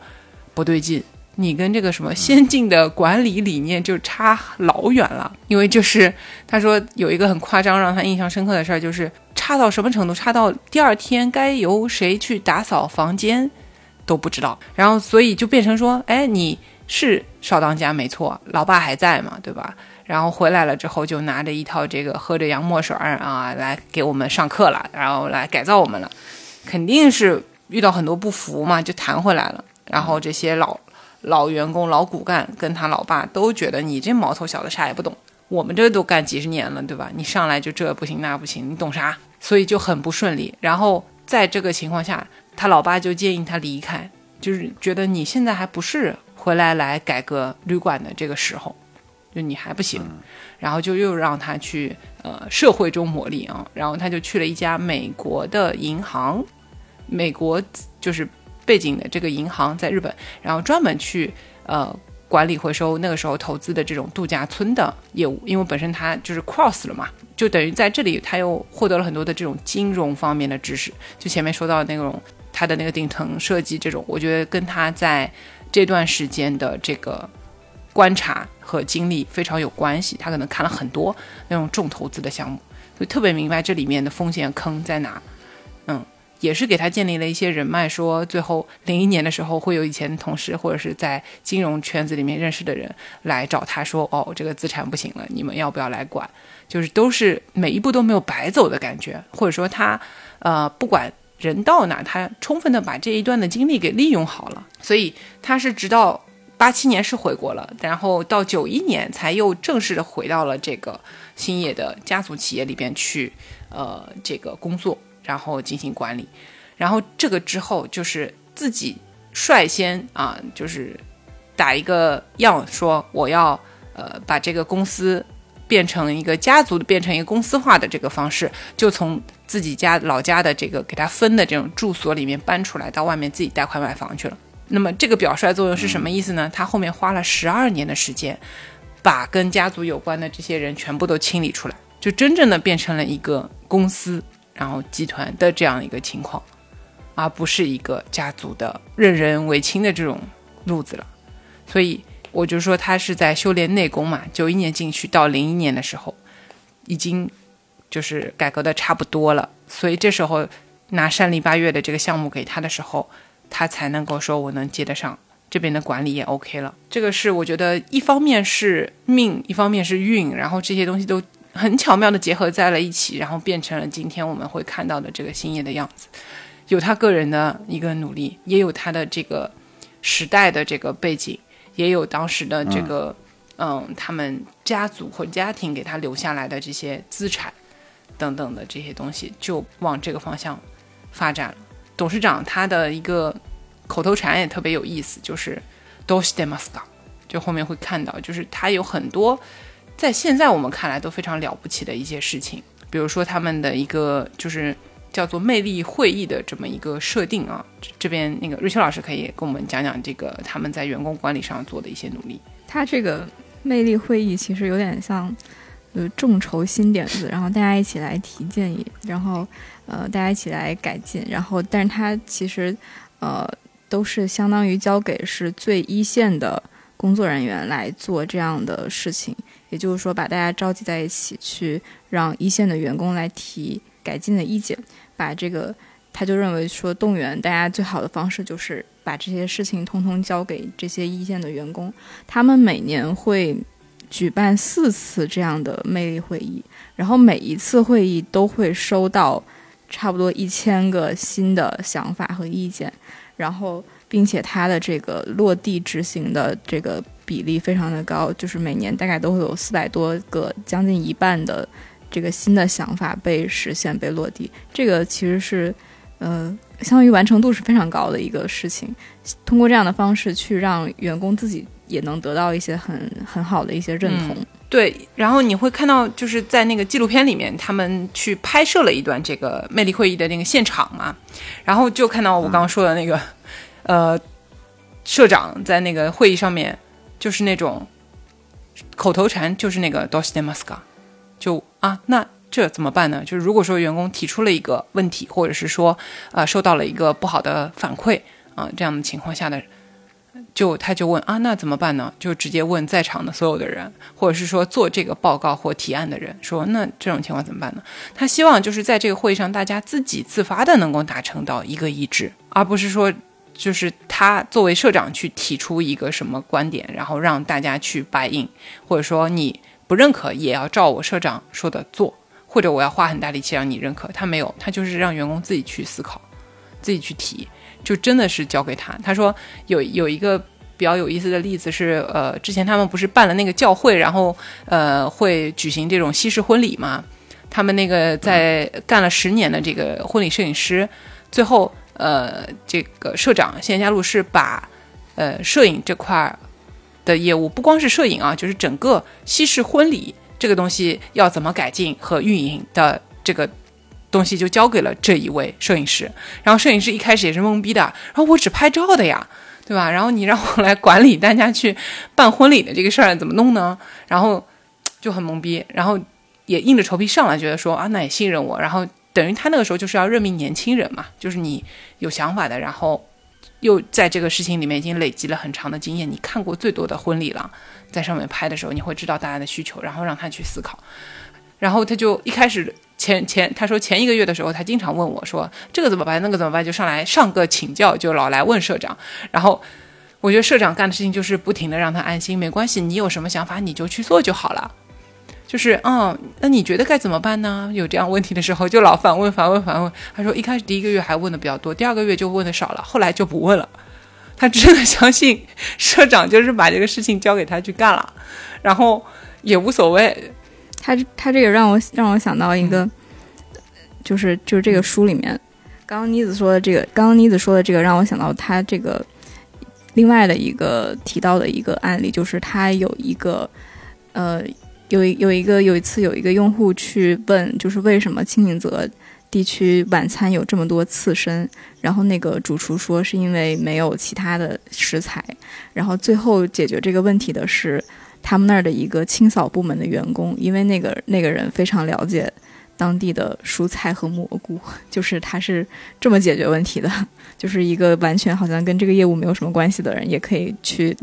[SPEAKER 3] 不对劲。你跟这个什么先进的管理理念就差老远了。因为就是他说有一个很夸张让他印象深刻的事儿，就是差到什么程度？差到第二天该由谁去打扫房间都不知道。然后所以就变成说，哎，你是少当家没错，老爸还在嘛，对吧？然后回来了之后，就拿着一套这个喝着洋墨水啊，来给我们上课了，然后来改造我们了，肯定是遇到很多不服嘛，就弹回来了。然后这些老老员工、老骨干跟他老爸都觉得你这毛头小子啥也不懂，我们这都干几十年了，对吧？你上来就这不行那不行，你懂啥？所以就很不顺利。然后在这个情况下，他老爸就建议他离开，就是觉得你现在还不是回来来改革旅馆的这个时候。就你还不行，然后就又让他去呃社会中磨砺啊，然后他就去了一家美国的银行，美国就是背景的这个银行在日本，然后专门去呃。管理回收那个时候投资的这种度假村的业务，因为本身他就是 cross 了嘛，就等于在这里他又获得了很多的这种金融方面的知识。就前面说到那种他的那个顶层设计这种，我觉得跟他在这段时间的这个观察和经历非常有关系。他可能看了很多那种重投资的项目，就特别明白这里面的风险坑在哪。嗯。也是给他建立了一些人脉，说最后零一年的时候会有以前同事或者是在金融圈子里面认识的人来找他说，哦，这个资产不行了，你们要不要来管？就是都是每一步都没有白走的感觉，或者说他，呃，不管人到哪，他充分的把这一段的经历给利用好了，所以他是直到八七年是回国了，然后到九一年才又正式的回到了这个兴业的家族企业里边去，呃，这个工作。然后进行管理，然后这个之后就是自己率先啊，就是打一个样，说我要呃把这个公司变成一个家族的，变成一个公司化的这个方式，就从自己家老家的这个给他分的这种住所里面搬出来，到外面自己贷款买房去了。那么这个表率作用是什么意思呢？他后面花了十二年的时间，把跟家族有关的这些人全部都清理出来，就真正的变成了一个公司。然后集团的这样一个情况，而不是一个家族的任人唯亲的这种路子了。所以我就说他是在修炼内功嘛。九一年进去到零一年的时候，已经就是改革的差不多了。所以这时候拿山里八月的这个项目给他的时候，他才能够说我能接得上这边的管理也 OK 了。这个是我觉得一方面是命，一方面是运，然后这些东西都。很巧妙的结合在了一起，然后变成了今天我们会看到的这个星爷的样子。有他个人的一个努力，也有他的这个时代的这个背景，也有当时的这个嗯，他们家族或家庭给他留下来的这些资产等等的这些东西，就往这个方向发展了。董事长他的一个口头禅也特别有意思，就是 “dos de m a s c a 就后面会看到，就是他有很多。在现在我们看来都非常了不起的一些事情，比如说他们的一个就是叫做魅力会议的这么一个设定啊，这边那个瑞秋老师可以跟我们讲讲这个他们在员工管理上做的一些努力。
[SPEAKER 1] 他这个魅力会议其实有点像呃众筹新点子，然后大家一起来提建议，然后呃大家一起来改进，然后但是他其实呃都是相当于交给是最一线的工作人员来做这样的事情。也就是说，把大家召集在一起，去让一线的员工来提改进的意见。把这个，他就认为说，动员大家最好的方式就是把这些事情通通交给这些一线的员工。他们每年会举办四次这样的魅力会议，然后每一次会议都会收到差不多一千个新的想法和意见，然后并且他的这个落地执行的这个。比例非常的高，就是每年大概都会有四百多个，将近一半的这个新的想法被实现、被落地。这个其实是，呃，相当于完成度是非常高的一个事情。通过这样的方式去让员工自己也能得到一些很很好的一些认同。
[SPEAKER 3] 对，然后你会看到，就是在那个纪录片里面，他们去拍摄了一段这个魅力会议的那个现场嘛，然后就看到我刚刚说的那个，呃，社长在那个会议上面。就是那种口头禅，就是那个 dos de masca，就啊，那这怎么办呢？就是如果说员工提出了一个问题，或者是说呃受到了一个不好的反馈啊，这样的情况下的，就他就问啊，那怎么办呢？就直接问在场的所有的人，或者是说做这个报告或提案的人，说那这种情况怎么办呢？他希望就是在这个会议上，大家自己自发的能够达成到一个一致，而不是说。就是他作为社长去提出一个什么观点，然后让大家去答应，或者说你不认可也要照我社长说的做，或者我要花很大力气让你认可。他没有，他就是让员工自己去思考，自己去提，就真的是交给他。他说有有一个比较有意思的例子是，呃，之前他们不是办了那个教会，然后呃会举行这种西式婚礼嘛？他们那个在干了十年的这个婚礼摄影师，最后。呃，这个社长谢家路是把，呃，摄影这块儿的业务，不光是摄影啊，就是整个西式婚礼这个东西要怎么改进和运营的这个东西，就交给了这一位摄影师。然后摄影师一开始也是懵逼的，然后我只拍照的呀，对吧？然后你让我来管理大家去办婚礼的这个事儿怎么弄呢？然后就很懵逼，然后也硬着头皮上来，觉得说啊，那也信任我。然后等于他那个时候就是要任命年轻人嘛，就是你有想法的，然后。又在这个事情里面已经累积了很长的经验，你看过最多的婚礼了，在上面拍的时候，你会知道大家的需求，然后让他去思考。然后他就一开始前前他说前一个月的时候，他经常问我说这个怎么办，那个怎么办，就上来上个请教，就老来问社长。然后我觉得社长干的事情就是不停的让他安心，没关系，你有什么想法你就去做就好了。就是，嗯，那你觉得该怎么办呢？有这样问题的时候，就老反问、反问、反问。他说，一开始第一个月还问的比较多，第二个月就问的少了，后来就不问了。他真的相信社长就是把这个事情交给他去干了，然后也无所谓。
[SPEAKER 1] 他他这个让我让我想到一个，就是就是这个书里面，刚刚妮子说的这个，刚刚妮子说的这个，让我想到他这个另外的一个提到的一个案例，就是他有一个呃。有有一个有一次有一个用户去问，就是为什么清景泽地区晚餐有这么多刺身？然后那个主厨说是因为没有其他的食材。然后最后解决这个问题的是他们那儿的一个清扫部门的员工，因为那个那个人非常了解当地的蔬菜和蘑菇，就是他是这么解决问题的，就是一个完全好像跟这个业务没有什么关系的人也可以去，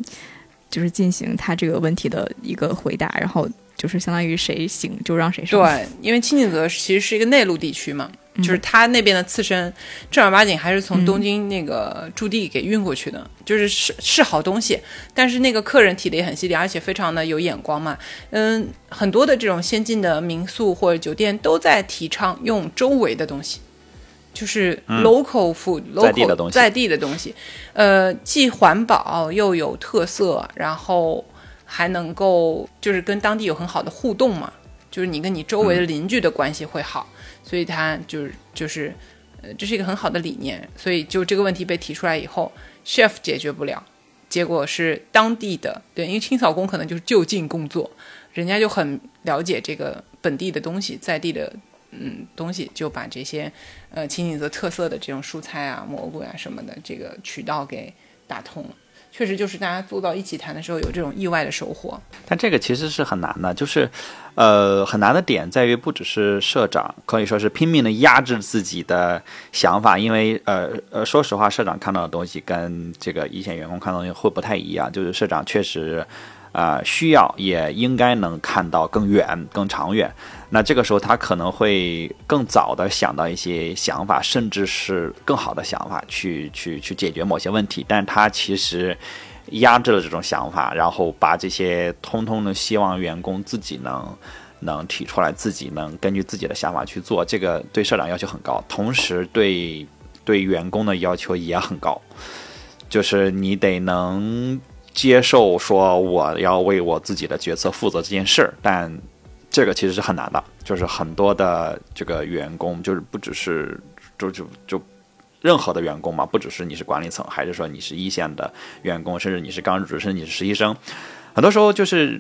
[SPEAKER 1] 就是进行他这个问题的一个回答，然后。就是相当于谁行就让谁上。
[SPEAKER 3] 对，因为清景泽其实是一个内陆地区嘛，就是他那边的刺身正儿八经还是从东京那个驻地给运过去的，就是是是好东西。但是那个客人提的也很犀利，而且非常的有眼光嘛。嗯，很多的这种先进的民宿或者酒店都在提倡用周围的东西，就是 local food，local
[SPEAKER 2] 在地的东西，
[SPEAKER 3] 在地的东西，呃，既环保又有特色，然后。还能够就是跟当地有很好的互动嘛，就是你跟你周围的邻居的关系会好，所以他就是就是，呃，这是一个很好的理念。所以就这个问题被提出来以后，chef 解决不了，结果是当地的对，因为清扫工可能就是就近工作，人家就很了解这个本地的东西，在地的嗯东西，就把这些呃清景泽特色的这种蔬菜啊、蘑菇呀什么的这个渠道给打通了。确实，就是大家坐到一起谈的时候，有这种意外的收获。
[SPEAKER 2] 但这个其实是很难的，就是，呃，很难的点在于，不只是社长可以说是拼命的压制自己的想法，因为，呃呃，说实话，社长看到的东西跟这个一线员工看到的东西会不太一样。就是社长确实，啊，需要也应该能看到更远、更长远。那这个时候，他可能会更早的想到一些想法，甚至是更好的想法，去去去解决某些问题。但他其实压制了这种想法，然后把这些通通的希望员工自己能能提出来，自己能根据自己的想法去做。这个对社长要求很高，同时对对员工的要求也很高，就是你得能接受说我要为我自己的决策负责这件事儿，但。这个其实是很难的，就是很多的这个员工，就是不只是就就就任何的员工嘛，不只是你是管理层，还是说你是一线的员工，甚至你是刚入职，甚至你是实习生，很多时候就是，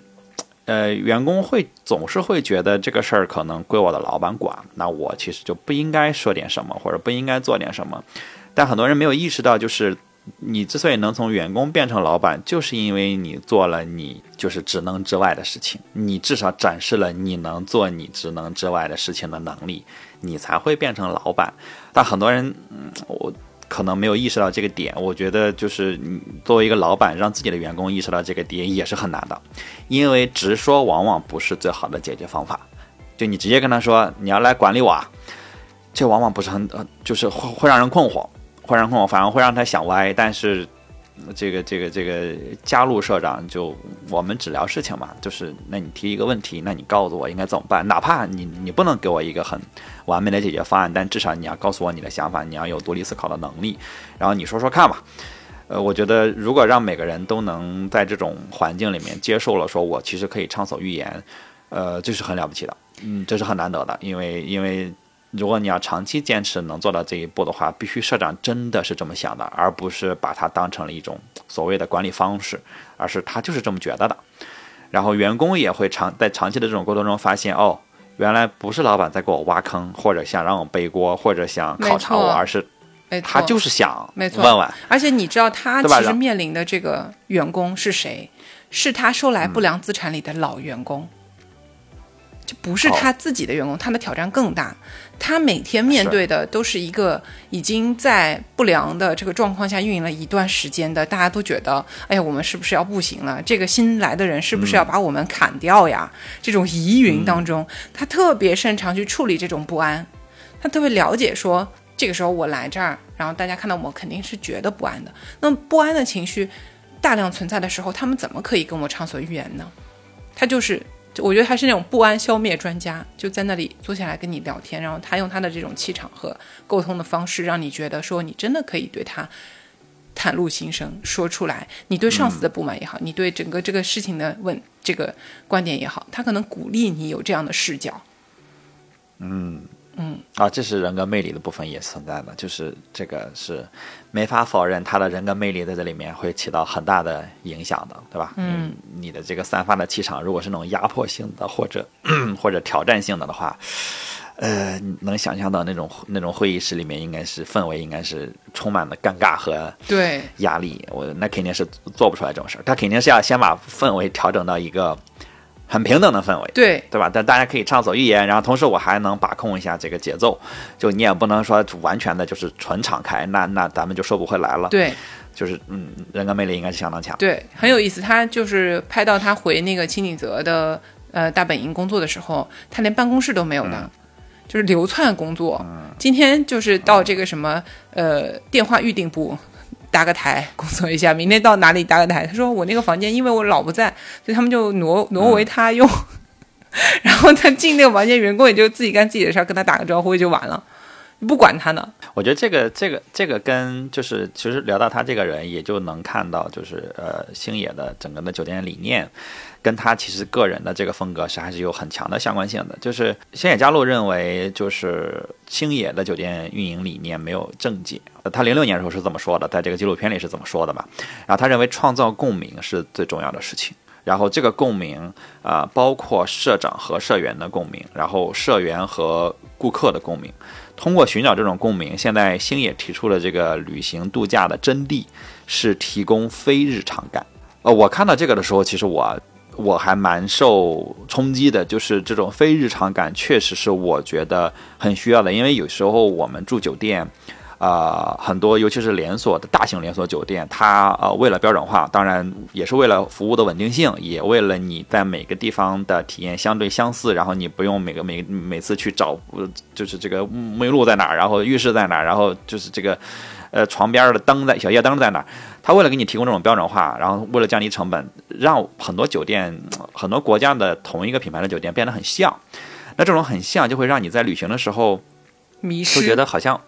[SPEAKER 2] 呃，员工会总是会觉得这个事儿可能归我的老板管，那我其实就不应该说点什么，或者不应该做点什么，但很多人没有意识到，就是。你之所以能从员工变成老板，就是因为你做了你就是职能之外的事情，你至少展示了你能做你职能之外的事情的能力，你才会变成老板。但很多人，我可能没有意识到这个点。我觉得就是你作为一个老板，让自己的员工意识到这个点也是很难的，因为直说往往不是最好的解决方法。就你直接跟他说你要来管理我，这往往不是很呃，就是会会让人困惑。会让困惑，反而会让他想歪。但是，这个这个这个加入社长，就我们只聊事情嘛，就是那你提一个问题，那你告诉我应该怎么办？哪怕你你不能给我一个很完美的解决方案，但至少你要告诉我你的想法，你要有独立思考的能力。然后你说说看吧。呃，我觉得如果让每个人都能在这种环境里面接受了，说我其实可以畅所欲言，呃，这是很了不起的。嗯，这是很难得的，因为因为。如果你要长期坚持能做到这一步的话，必须社长真的是这么想的，而不是把它当成了一种所谓的管理方式，而是他就是这么觉得的。然后员工也会长在长期的这种沟通中发现，哦，原来不是老板在给我挖坑，或者想让我背锅，或者想考察我，而是，他就是想问问。
[SPEAKER 3] 而且你知道他其实面临的这个员工是谁？是他收来不良资产里的老员工，就不是他自己的员工，他的挑战更大。他每天面对的都是一个已经在不良的这个状况下运营了一段时间的，大家都觉得，哎呀，我们是不是要不行了？这个新来的人是不是要把我们砍掉呀？这种疑云当中，他特别擅长去处理这种不安，他特别了解说，这个时候我来这儿，然后大家看到我肯定是觉得不安的。那么不安的情绪大量存在的时候，他们怎么可以跟我畅所欲言呢？他就是，我觉得他是那种不安消灭专家，就在那里坐下来跟你聊天，然后他用他的这种气场和沟通的方式，让你觉得说你真的可以对他袒露心声，说出来，你对上司的不满也好，你对整个这个事情的问这个观点也好，他可能鼓励你有这样的视角。嗯。嗯。
[SPEAKER 2] 啊，这是人格魅力的部分也存在的，就是这个是没法否认他的人格魅力在这里面会起到很大的影响的，对吧？嗯，你的这个散发的气场，如果是那种压迫性的或者 或者挑战性的的话，呃，你能想象到那种那种会议室里面应该是氛围应该是充满了尴尬和
[SPEAKER 3] 对，
[SPEAKER 2] 压力，我那肯定是做不出来这种事儿，他肯定是要先把氛围调整到一个很平等的氛围，
[SPEAKER 3] 对，
[SPEAKER 2] 对吧？但大家可以畅所欲言，然后同时我还能把控一下这个节奏，就你也不能说完全的就是纯敞开，那那咱们就收不回来了。，
[SPEAKER 3] 对，
[SPEAKER 2] 就是嗯，人格魅力应该是相当强。
[SPEAKER 3] 对，很有意思。他就是拍到他回那个青井泽的呃大本营工作的时候，他连办公室都没有的，就是流窜工作。今天就是到这个什么呃电话预定部搭个台工作一下，明天到哪里搭个台。他说我那个房间因为我老不在，所以他们就挪挪为他用。然后他进那个房间，员工也就自己干自己的事儿，跟他打个招呼就完了，不管他呢。
[SPEAKER 2] 我觉得这个这个这个跟就是其实聊到他这个人，也就能看到就是呃星野的整个的酒店理念，跟他其实个人的这个风格是还是有很强的相关性的。就是星野佳路认为，就是星野的酒店运营理念没有正解。他零六年的时候是这么说的，在这个纪录片里是这么说的吧。然后他认为创造共鸣是最重要的事情。然后这个共鸣啊、包括社长和社员的共鸣，然后社员和顾客的共鸣。通过寻找这种共鸣，现在星野提出了这个旅行度假的真谛是提供非日常感。呃，我看到这个的时候，其实我我还蛮受冲击的，就是这种非日常感确实是我觉得很需要的，因为有时候我们住酒店。呃，很多尤其是连锁的大型连锁酒店，它呃为了标准化，当然也是为了服务的稳定性，也为了你在每个地方的体验相对相似，然后你不用每个每每次去找，就是这个沐浴露在哪儿，然后浴室在哪儿，然后就是这个呃床边的灯在小夜灯在哪儿，他为了给你提供这种标准化，然后为了降低成本，让很多酒店很多国家的同一个品牌的酒店变得很像，那这种很像就会让你在旅行的时候。
[SPEAKER 3] 迷失，
[SPEAKER 2] 就觉得好像，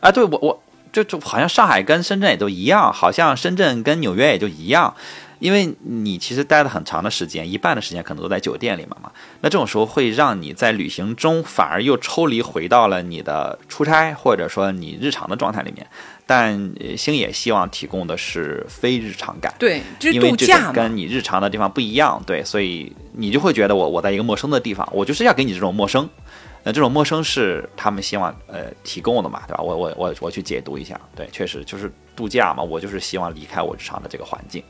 [SPEAKER 2] 哎，对我我就就好像上海跟深圳也都一样，好像深圳跟纽约也就一样，因为你其实待了很长的时间，一半的时间可能都在酒店里面嘛。那这种时候会让你在旅行中反而又抽离回到了你的出差或者说你日常的状态里面。但呃星野希望提供的是非日常感，
[SPEAKER 3] 对，就是
[SPEAKER 2] 因为这个
[SPEAKER 3] 度假嘛。
[SPEAKER 2] 跟你日常的地方不一样，对，所以你就会觉得我我在一个陌生的地方，我就是要给你这种陌生。那这种陌生是他们希望呃提供的嘛，对吧？我我我我去解读一下，对，确实就是度假嘛，我就是希望离开我日常的这个环境，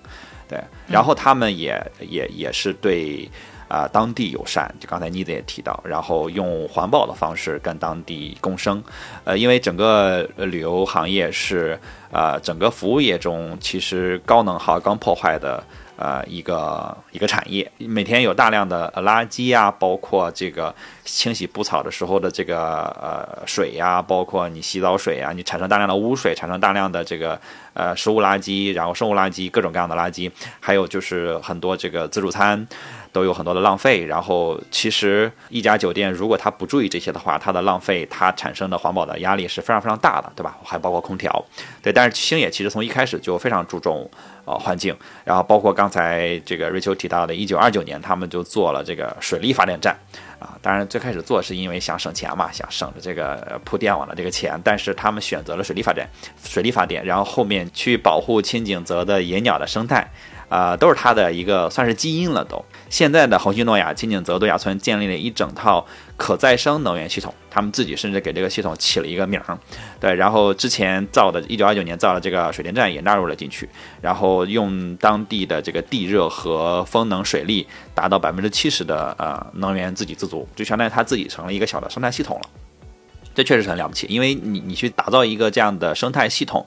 [SPEAKER 2] 对。然后他们也也也是对啊、当地友善，就刚才妮子也提到，然后用环保的方式跟当地共生，呃，因为整个旅游行业是呃整个服务业中其实高能耗、高破坏的。呃，一个一个产业，每天有大量的垃圾啊，包括这个清洗布草的时候的这个呃水呀、包括你洗澡水啊，你产生大量的污水，产生大量的这个呃食物垃圾，然后生物垃圾，各种各样的垃圾，还有就是很多这个自助餐都有很多的浪费。然后其实一家酒店如果它不注意这些的话，它的浪费它产生的环保的压力是非常非常大的，对吧？还包括空调，对。但是星野其实从一开始就非常注重。呃，环境，然后包括刚才这个瑞秋提到的，一九二九年他们就做了这个水力发电站，啊。当然最开始做是因为想省钱嘛，想省着这个铺电网的这个钱，但是他们选择了水力发电，水力发电，然后后面去保护青井泽的野鸟的生态。啊，都是它的一个算是基因了都。现在的红星诺亚、青井泽度假村建立了一整套可再生能源系统，他们自己甚至给这个系统起了一个名儿。对，然后之前造的，一九二九年造的这个水电站也纳入了进去，然后用当地的这个地热和风能、水利达到百分之七十的呃能源自给自足，就相当于它自己成了一个小的生态系统了。这确实很了不起，因为你你去打造一个这样的生态系统。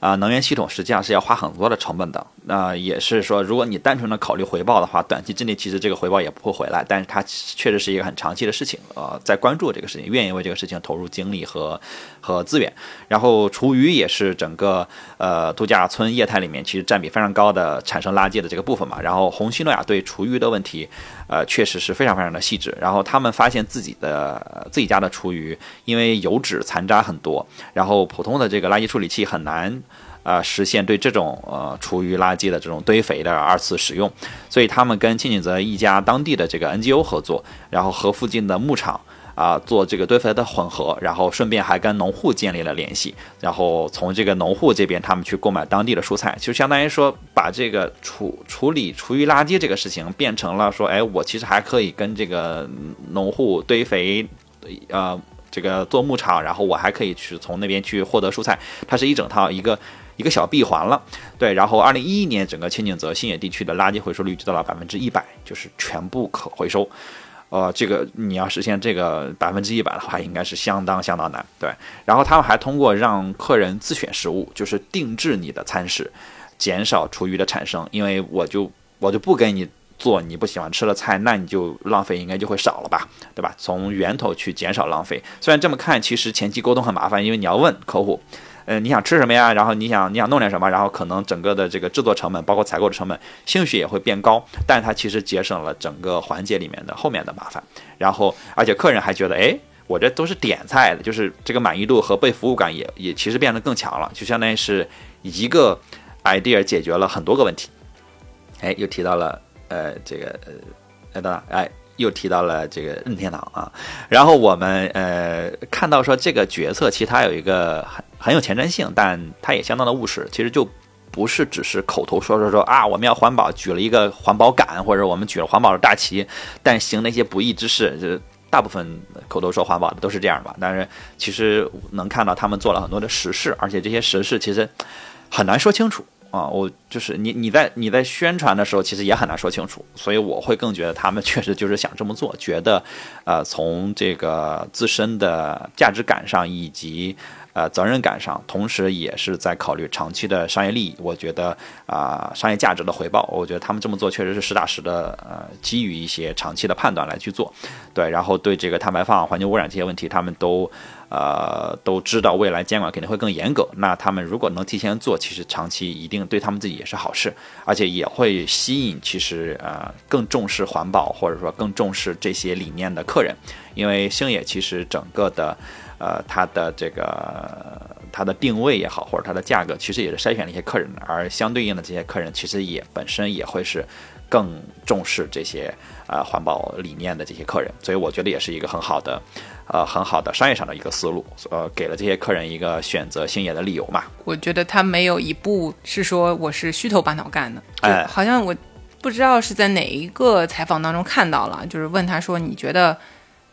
[SPEAKER 2] 啊，能源系统实际上是要花很多的成本的。那也是说，如果你单纯的考虑回报的话，短期之内其实这个回报也不会回来。但是它确实是一个很长期的事情。呃，在关注这个事情，愿意为这个事情投入精力和和资源。然后厨余也是整个呃度假村业态里面其实占比非常高的产生垃圾的这个部分嘛。然后红星诺亚对厨余的问题，呃，确实是非常非常的细致。然后他们发现自己的自己家的厨余，因为油脂残渣很多，然后普通的这个垃圾处理器很难。呃，实现对这种呃厨余垃圾的这种堆肥的二次使用，所以他们跟青井泽一家当地的这个 NGO 合作，然后和附近的牧场啊做这个堆肥的混合，然后顺便还跟农户建立了联系，然后从这个农户这边他们去购买当地的蔬菜，就相当于说把这个处处理厨余垃圾这个事情变成了说，哎，我其实还可以跟这个农户堆肥，呃，这个做牧场，然后我还可以去从那边去获得蔬菜，它是一整套一个。一个小闭环了，对，然后二零一一年整个千景泽新野地区的垃圾回收率就到了百分之一百，就是全部可回收。呃，这个你要实现这个百分之一百的话，应该是相当相当难。对，然后他们还通过让客人自选食物，就是定制你的餐食，减少厨余的产生。因为我就我就不给你做你不喜欢吃的菜，那你就浪费应该就会少了吧，对吧？从源头去减少浪费。虽然这么看，其实前期沟通很麻烦，因为你要问客户。嗯，你想吃什么呀？然后你想你想弄点什么？然后可能整个的这个制作成本，包括采购的成本，兴许也会变高。但是它其实节省了整个环节里面的后面的麻烦。然后，而且客人还觉得，哎，我这都是点菜的，就是这个满意度和被服务感也也其实变得更强了。就相当于是一个 idea 解决了很多个问题。哎，又提到了呃这个呃，哎等等，哎。又提到了这个任天堂啊，然后我们呃看到说这个决策其实它有一个很很有前瞻性，但它也相当的务实。其实就不是只是口头说说说啊，我们要环保，举了一个环保杆，或者我们举了环保的大旗，但行那些不义之事，就大部分口头说环保的都是这样吧。但是其实能看到他们做了很多的实事，而且这些实事其实很难说清楚。啊，我就是你，你在你在宣传的时候，其实也很难说清楚，所以我会更觉得他们 确实就是想这么做，觉得，呃，从这个自身的价值感上以及。呃，责任感上，同时也是在考虑长期的商业利益。我觉得啊，商业价值的回报，我觉得他们这么做确实是实打实的，呃，基于一些长期的判断来去做。对，然后对这个碳排放、环境污染这些问题，他们都呃都知道，未来监管肯定会更严格。那他们如果能提前做，其实长期一定对他们自己也是好事，而且也会吸引其实呃更重视环保或者说更重视这些理念的客人，因为星野其实整个的。呃，它的这个它的定位也好，或者它的价格，其实也是筛选了一些客人，而相对应的这些客人，其实也本身也会是更重视这些呃环保理念的这些客人，所以我觉得也是一个很好的，呃，很好的商业上的一个思路，呃，给了这些客人一个选择星野的理由嘛。
[SPEAKER 3] 我觉得他没有一步是说我是虚头巴脑干的，
[SPEAKER 2] 哎，
[SPEAKER 3] 好像我不知道是在哪一个采访当中看到了，就是问他说你觉得。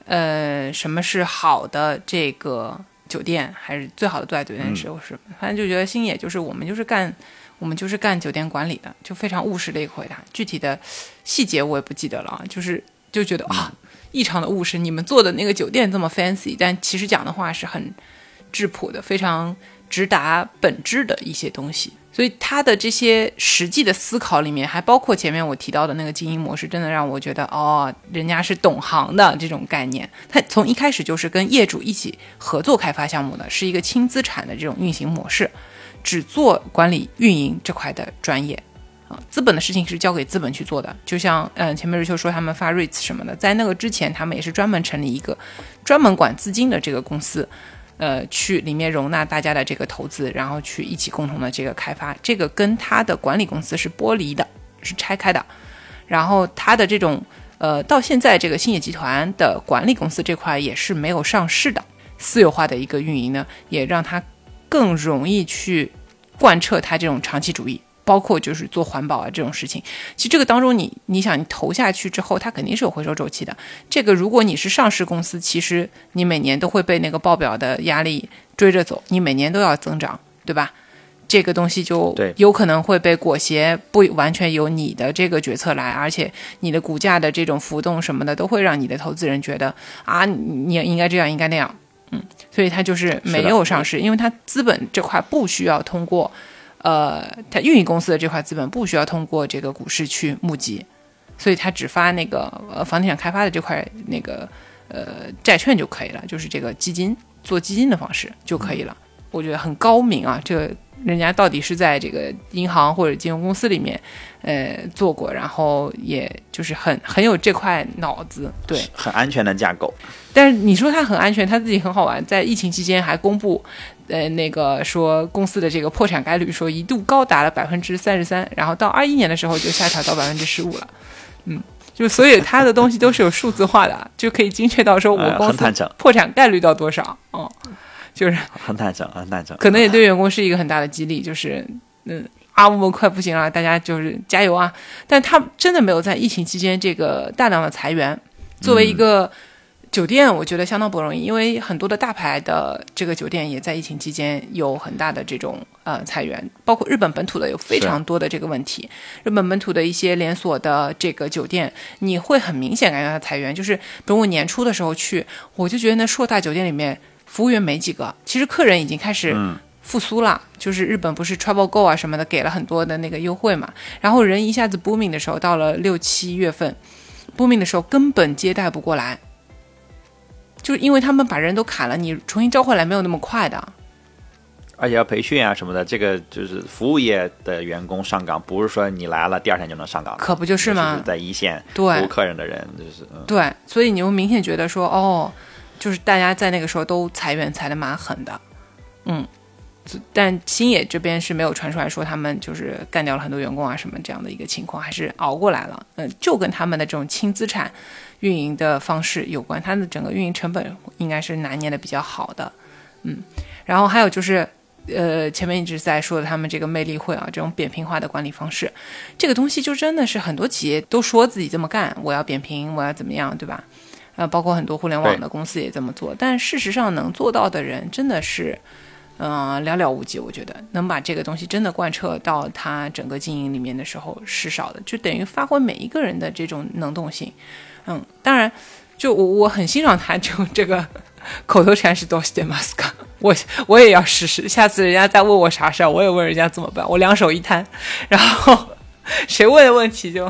[SPEAKER 3] 呃，什么是好的这个酒店，还是最好的度假酒店？是不是？反正就觉得星野就是我们就是干，我们就是干酒店管理的，就非常务实的一个回答。具体的细节我也不记得了，就是就觉得啊，异常的务实。你们做的那个酒店这么 fancy，但其实讲的话是很质朴的，非常直达本质的一些东西。所以他的这些实际的思考里面，还包括前面我提到的那个经营模式，真的让我觉得哦，人家是懂行的这种概念。他从一开始就是跟业主一起合作开发项目的，是一个轻资产的这种运行模式，只做管理运营这块的专业啊，资本的事情是交给资本去做的。就像嗯，前面瑞秋说他们发 REITs 什么的，在那个之前，他们也是专门成立一个专门管资金的这个公司。呃，去里面容纳大家的这个投资，然后去一起共同的这个开发，这个跟他的管理公司是剥离的，是拆开的。然后他的这种呃，到现在这个兴业集团的管理公司这块也是没有上市的，私有化的一个运营呢，也让它更容易去贯彻它这种长期主义。包括就是做环保啊这种事情，其实这个当中你你想你投下去之后，它肯定是有回收周期的。这个如果你是上市公司，其实你每年都会被那个报表的压力追着走，你每年都要增长，对吧？这个东西就有可能会被裹挟，不完全由你的这个决策来，而且你的股价的这种浮动什么的，都会让你的投资人觉得啊，你应该这样，应该那样，嗯，所以它就是没有上市，因为它资本这块不需要通过。呃，它运营公司的这块资本不需要通过这个股市去募集，所以它只发那个呃房地产开发的这块那个呃债券就可以了，就是这个基金做基金的方式就可以了。我觉得很高明啊，这个人家到底是在这个银行或者金融公司里面呃做过，然后也就是很很有这块脑子，对，
[SPEAKER 2] 很安全的架构。
[SPEAKER 3] 但是你说它很安全，它自己很好玩，在疫情期间还公布。呃，那个说公司的这个破产概率说一度高达了百分之三十三，然后到二一年的时候就下调到百分之十五了，嗯，就所以它的东西都是有数字化的，就可以精确到说我公司破产概率到多少，哦，就是
[SPEAKER 2] 很坦诚，很坦诚，
[SPEAKER 3] 可能也对员工是一个很大的激励，就是嗯啊，我们快不行了，大家就是加油啊！但他真的没有在疫情期间这个大量的裁员，作为一个。酒店我觉得相当不容易，因为很多的大牌的这个酒店也在疫情期间有很大的这种呃裁员，包括日本本土的有非常多的这个问题。日本本土的一些连锁的这个酒店，你会很明显感觉到裁员。就是比如我年初的时候去，我就觉得那硕大酒店里面服务员没几个，其实客人已经开始复苏了。就是日本不是 Travel Go 啊什么的给了很多的那个优惠嘛，然后人一下子 booming 的时候，到了六七月份 booming 的时候根本接待不过来。就是因为他们把人都砍了，你重新招回来没有那么快的，
[SPEAKER 2] 而且要培训啊什么的。这个就是服务业的员工上岗，不是说你来了第二天就能上岗，
[SPEAKER 3] 可不就是吗？
[SPEAKER 2] 在一线
[SPEAKER 3] 服
[SPEAKER 2] 务客人的人就是，
[SPEAKER 3] 对，所以你就明显觉得说，哦，就是大家在那个时候都裁员裁的蛮狠的，嗯。但星野这边是没有传出来说他们就是干掉了很多员工啊什么这样的一个情况，还是熬过来了。嗯，就跟他们的这种轻资产。运营的方式有关，它的整个运营成本应该是拿捏的比较好的，嗯，然后还有就是，呃，前面一直在说的他们这个魅力会啊，这种扁平化的管理方式，这个东西就真的是很多企业都说自己这么干，我要扁平，我要怎么样，对吧？呃，包括很多互联网的公司也这么做，但事实上能做到的人真的是，嗯，寥寥无几。我觉得能把这个东西真的贯彻到他整个经营里面的时候是少的，就等于发挥每一个人的这种能动性。嗯，当然，就我我很欣赏他，就这个口头禅是 “dos de masca”，我我也要试试。下次人家再问我啥事儿，我也问人家怎么办。我两手一摊，然后 谁问的问题就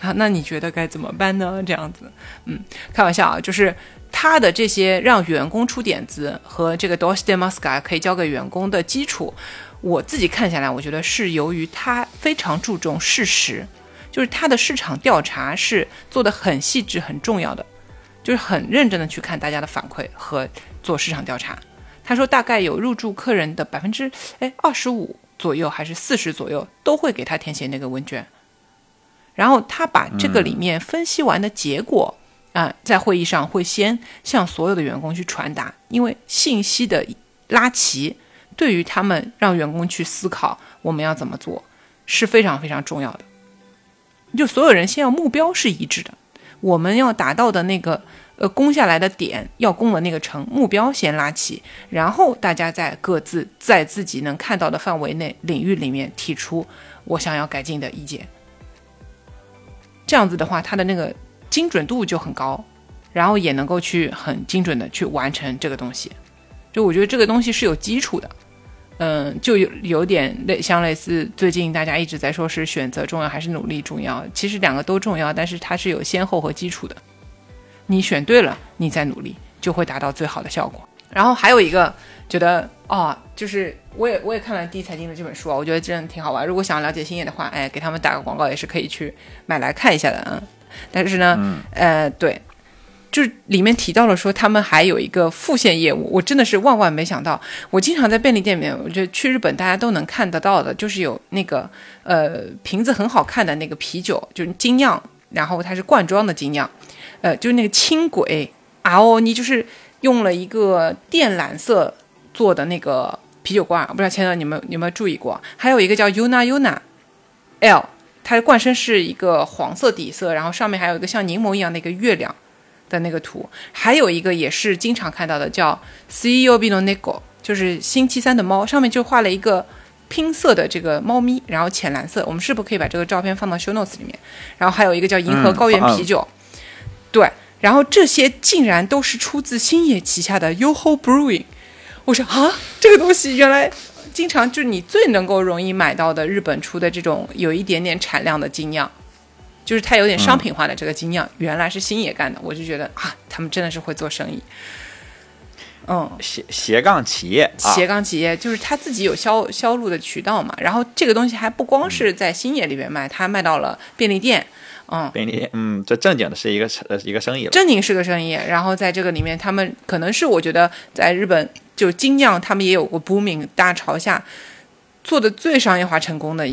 [SPEAKER 3] 啊，那你觉得该怎么办呢？这样子，嗯，开玩笑啊，就是他的这些让员工出点子和这个 “dos de masca” 可以交给员工的基础，我自己看下来，我觉得是由于他非常注重事实。就是他的市场调查是做的很细致、很重要的，就是很认真的去看大家的反馈和做市场调查。他说大概有入住客人的百分之哎二十五左右还是四十左右都会给他填写那个问卷，然后他把这个里面分析完的结果啊，在会议上会先向所有的员工去传达，因为信息的拉齐对于他们让员工去思考我们要怎么做是非常非常重要的。就所有人先要目标是一致的，我们要达到的那个呃攻下来的点，要攻的那个城目标先拉起，然后大家在各自在自己能看到的范围内领域里面提出我想要改进的意见。这样子的话，它的那个精准度就很高，然后也能够去很精准的去完成这个东西。就我觉得这个东西是有基础的。嗯，就有有点类像类似最近大家一直在说是选择重要还是努力重要，其实两个都重要，但是它是有先后和基础的。你选对了，你再努力就会达到最好的效果。然后还有一个觉得哦，就是我也我也看了《第一财经》的这本书啊，我觉得真的挺好玩。如果想要了解兴业的话，哎，给他们打个广告也是可以去买来看一下的啊。但是呢，呃，对。就是里面提到了说他们还有一个副线业务，我真的是万万没想到。我经常在便利店里面，我觉得去日本大家都能看得到的，就是有那个呃瓶子很好看的那个啤酒，就是精酿然后它是罐装的精酿，呃，就是那个轻轨 R O 你就是用了一个靛蓝色做的那个啤酒罐，不知道前头你们有没有注意过？还有一个叫 Yuna Yuna L，它的罐身是一个黄色底色，然后上面还有一个像柠檬一样的一个月亮的那个图，还有一个也是经常看到的叫 CEO Bino Neko，就是星期三的猫，上面就画了一个。拼色的这个猫咪，然后浅蓝色，我们是不是可以把这个照片放到 show notes 里面？然后还有一个叫银河高原啤酒，对，然后这些竟然都是出自星野旗下的 YoHo Brewing。我说啊，这个东西原来经常就是你最能够容易买到的日本出的这种有一点点产量的精酿，就是它有点商品化的这个精酿，原来是星野干的，我就觉得啊，他们真的是会做生意。嗯，
[SPEAKER 2] 斜斜杠企业，
[SPEAKER 3] 斜杠企业就是他自己有销销路的渠道嘛。然后这个东西还不光是在星野里面卖，他卖到了便利店。嗯，
[SPEAKER 2] 便利店，嗯，这正经的是一个呃一个生意了。
[SPEAKER 3] 正经是个生意。然后在这个里面，他们可能是我觉得在日本就精酿，他们也有过 booming 大潮下做的最商业化成功的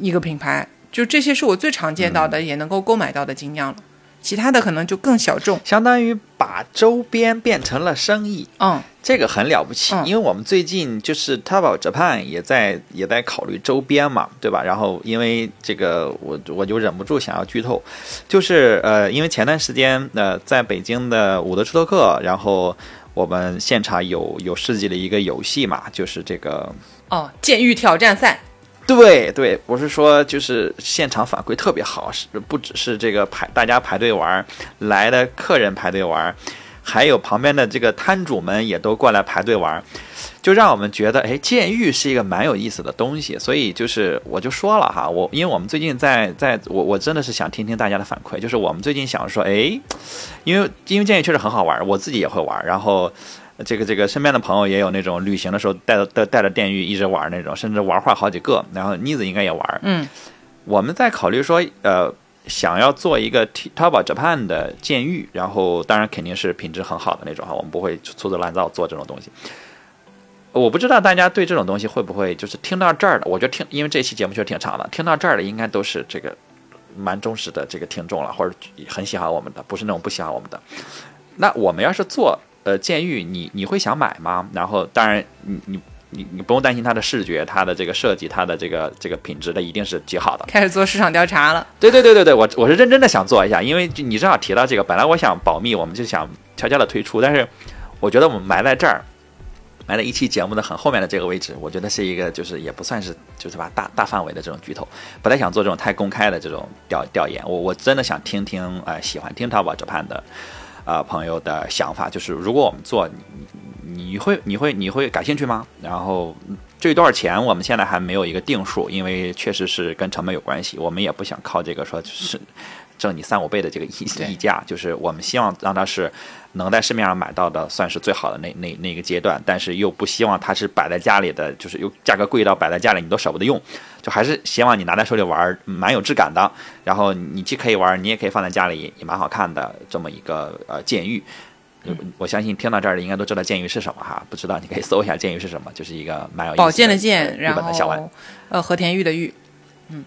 [SPEAKER 3] 一个品牌。就这些是我最常见到的，也能够购买到的精酿了。其他的可能就更小众，
[SPEAKER 2] 相当于把周边变成了生意，
[SPEAKER 3] 嗯，
[SPEAKER 2] 这个很了不起。因为我们最近就是 b a Japan 也在也在考虑周边嘛，对吧？然后因为这个，我我就忍不住想要剧透，就是呃，因为前段时间呃，在北京的伍德出头客，然后我们现场有有设计了一个游戏嘛，就是这个
[SPEAKER 3] 哦，监狱挑战赛。
[SPEAKER 2] 对对，我是说，就是现场反馈特别好，是不只是这个排大家排队玩来的客人排队玩，还有旁边的这个摊主们也都过来排队玩，就让我们觉得，哎，监狱是一个蛮有意思的东西。所以就是我就说了哈，我因为我们最近在在，我我真的是想听听大家的反馈，就是我们最近想说，哎，因为因为监狱确实很好玩，我自己也会玩，然后。这个这个身边的朋友也有那种旅行的时候带着带带着电浴一直玩那种，甚至玩坏好几个。然后妮子应该也玩。
[SPEAKER 3] 嗯，
[SPEAKER 2] 我们在考虑说，呃，想要做一个 Taba Japan 的监狱，然后当然肯定是品质很好的那种哈，我们不会粗制滥造做这种东西。我不知道大家对这种东西会不会就是听到这儿的，我觉得听，因为这期节目确实挺长的，听到这儿的应该都是这个蛮忠实的这个听众了，或者很喜欢我们的，不是那种不喜欢我们的。那我们要是做。呃，监狱，你你会想买吗？然后，当然，你你你你不用担心它的视觉、它的这个设计、它的这个这个品质的一定是极好的。
[SPEAKER 3] 开始做市场调查了。
[SPEAKER 2] 对对对对对，我我是认真的想做一下，因为你正好提到这个，本来我想保密，我们就想悄悄的推出，但是我觉得我们埋在这儿，埋在一期节目的很后面的这个位置，我觉得是一个就是也不算是就是吧大大范围的这种巨头，不太想做这种太公开的这种调调研。我我真的想听听，呃，喜欢听淘宝这盘的。啊，朋友的想法就是，如果我们做，你你会你会你会感兴趣吗？然后至于多少钱，我们现在还没有一个定数，因为确实是跟成本有关系，我们也不想靠这个说就是挣你三五倍的这个溢溢价，就是我们希望让它是。能在市面上买到的算是最好的那那那个阶段，但是又不希望它是摆在家里的，就是又价格贵到摆在家里你都舍不得用，就还是希望你拿在手里玩蛮有质感的。然后你既可以玩，你也可以放在家里也蛮好看的这么一个呃监狱。我相信听到这儿的应该都知道监狱是什么哈，不知道你可以搜一下监狱是什么，就是一个蛮有
[SPEAKER 3] 宝剑
[SPEAKER 2] 的
[SPEAKER 3] 剑，
[SPEAKER 2] 日本的小玩，
[SPEAKER 3] 呃和田玉的玉，
[SPEAKER 2] 嗯，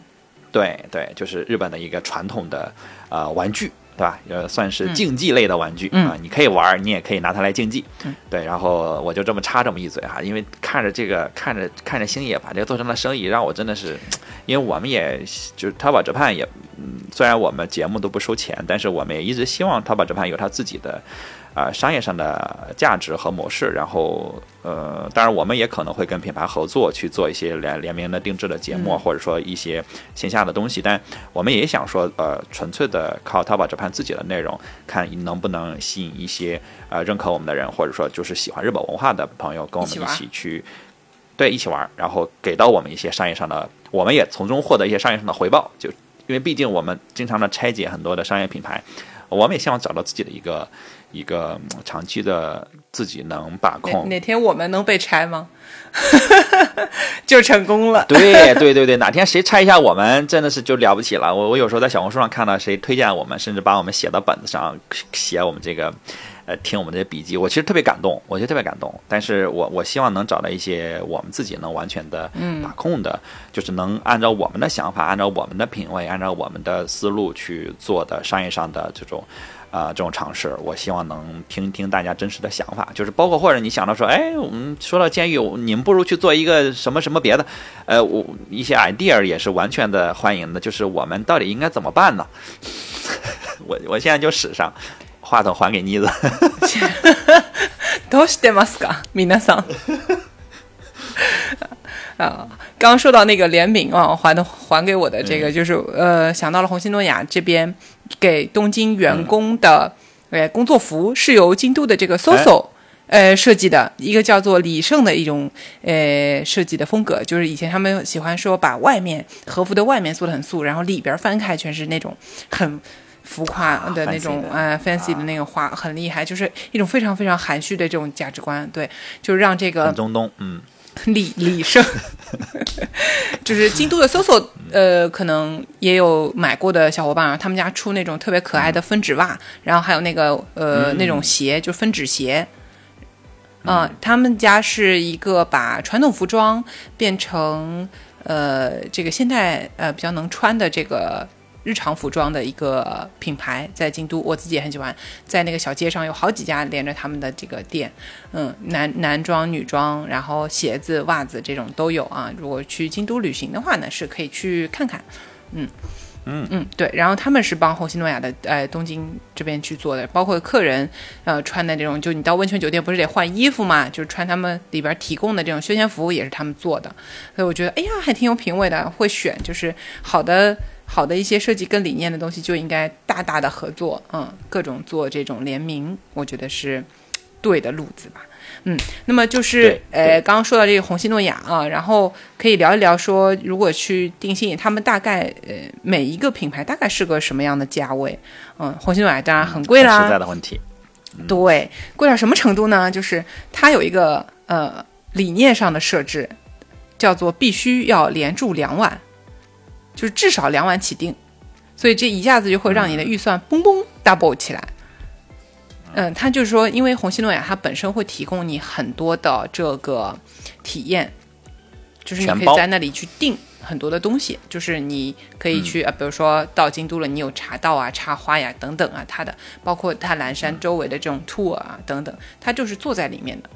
[SPEAKER 2] 对对，就是日本的一个传统的呃玩具。对吧？呃，算是竞技类的玩具啊，你可以玩，你也可以拿它来竞技。对，然后我就这么插这么一嘴哈，因为看着这个，看着看着星野把这个做成了生意，让我真的是，因为我们也就是淘宝折判也，嗯，虽然我们节目都不收钱，但是我们也一直希望淘宝折判有他自己的。啊，商业上的价值和模式，然后呃，当然我们也可能会跟品牌合作去做一些联联名的定制的节目，或者说一些线下的东西。但我们也想说，呃，纯粹的靠淘宝这盘自己的内容，看能不能吸引一些呃认可我们的人，或者说就是喜欢日本文化的朋友，跟我们一起去对一起玩，然后给到我们一些商业上的，我们也从中获得一些商业上的回报。就因为毕竟我们经常的拆解很多的商业品牌，我们也希望找到自己的一个。一个长期的自己能把控，
[SPEAKER 3] 哪天我们能被拆吗？就成功了。
[SPEAKER 2] 对对对对，哪天谁拆一下我们，真的是就了不起了。我我有时候在小红书上看到谁推荐我们，甚至把我们写到本子上，写我们这个呃听我们这些笔记，我其实特别感动，我觉得特别感动。但是我我希望能找到一些我们自己能完全的把控的，就是能按照我们的想法，按照我们的品味，按照我们的思路去做的商业上的这种。啊，这种尝试，我希望能听听大家真实的想法，就是包括或者你想到说，哎，我们说到监狱，你们不如去做一个什么什么别的，呃，我一些 idea 也是完全的欢迎的，就是我们到底应该怎么办呢？我我现在就使上，话筒还给妮子。
[SPEAKER 3] どうしてますか、皆さん？啊，刚刚说到那个联名啊，还的还给我的这个，就是呃，想到了红星诺亚这边。 给东京员工的，呃，工作服是由京都的这个 SOSO，呃，设计的一个叫做李胜的一种，呃，设计的风格，就是以前他们喜欢说把外面和服的外面做的很素，然后里边翻开全是那种很浮夸的那种，呃，fancy 的。那个花，很厉害，就是一种非常非常含蓄的这种价值观，对，就是让这个
[SPEAKER 2] 中东，嗯。
[SPEAKER 3] 李李胜，就是京都的 SOSO，呃，可能也有买过的小伙伴啊。他们家出那种特别可爱的分趾袜，然后还有那个呃那种鞋，就分趾鞋。嗯，他们家是一个把传统服装变成呃这个现代呃比较能穿的这个。日常服装的一个品牌在京都，我自己也很喜欢，在那个小街上有好几家连着他们的这个店，嗯，男男装、女装，然后鞋子、袜子这种都有啊。如果去京都旅行的话呢，是可以去看看，嗯
[SPEAKER 2] 嗯
[SPEAKER 3] 嗯，对。然后他们是帮红星诺亚的呃东京这边去做的，包括客人呃穿的这种，就你到温泉酒店不是得换衣服嘛，就是穿他们里边提供的这种休闲服也是他们做的，所以我觉得哎呀还挺有品位的，会选就是好的。好的一些设计跟理念的东西就应该大大的合作，嗯，各种做这种联名，我觉得是对的路子吧，嗯，那么就是呃，刚刚说到这个红星诺亚啊，然后可以聊一聊说，如果去定性，他们大概呃每一个品牌大概是个什么样的价位？嗯，红星诺亚当然很贵啦，
[SPEAKER 2] 实在的问题，
[SPEAKER 3] 对，贵到什么程度呢？就是它有一个呃理念上的设置，叫做必须要连住两晚。就是至少两晚起订，所以这一下子就会让你的预算嘣嘣 double 起来。嗯，他就是说，因为红星诺亚它本身会提供你很多的这个体验，就是你可以在那里去订很多的东西，就是你可以去啊，比如说到京都了，你有茶道啊、插花呀等等啊，它的包括它蓝山周围的这种 tour 啊等等，它就是坐在里面的。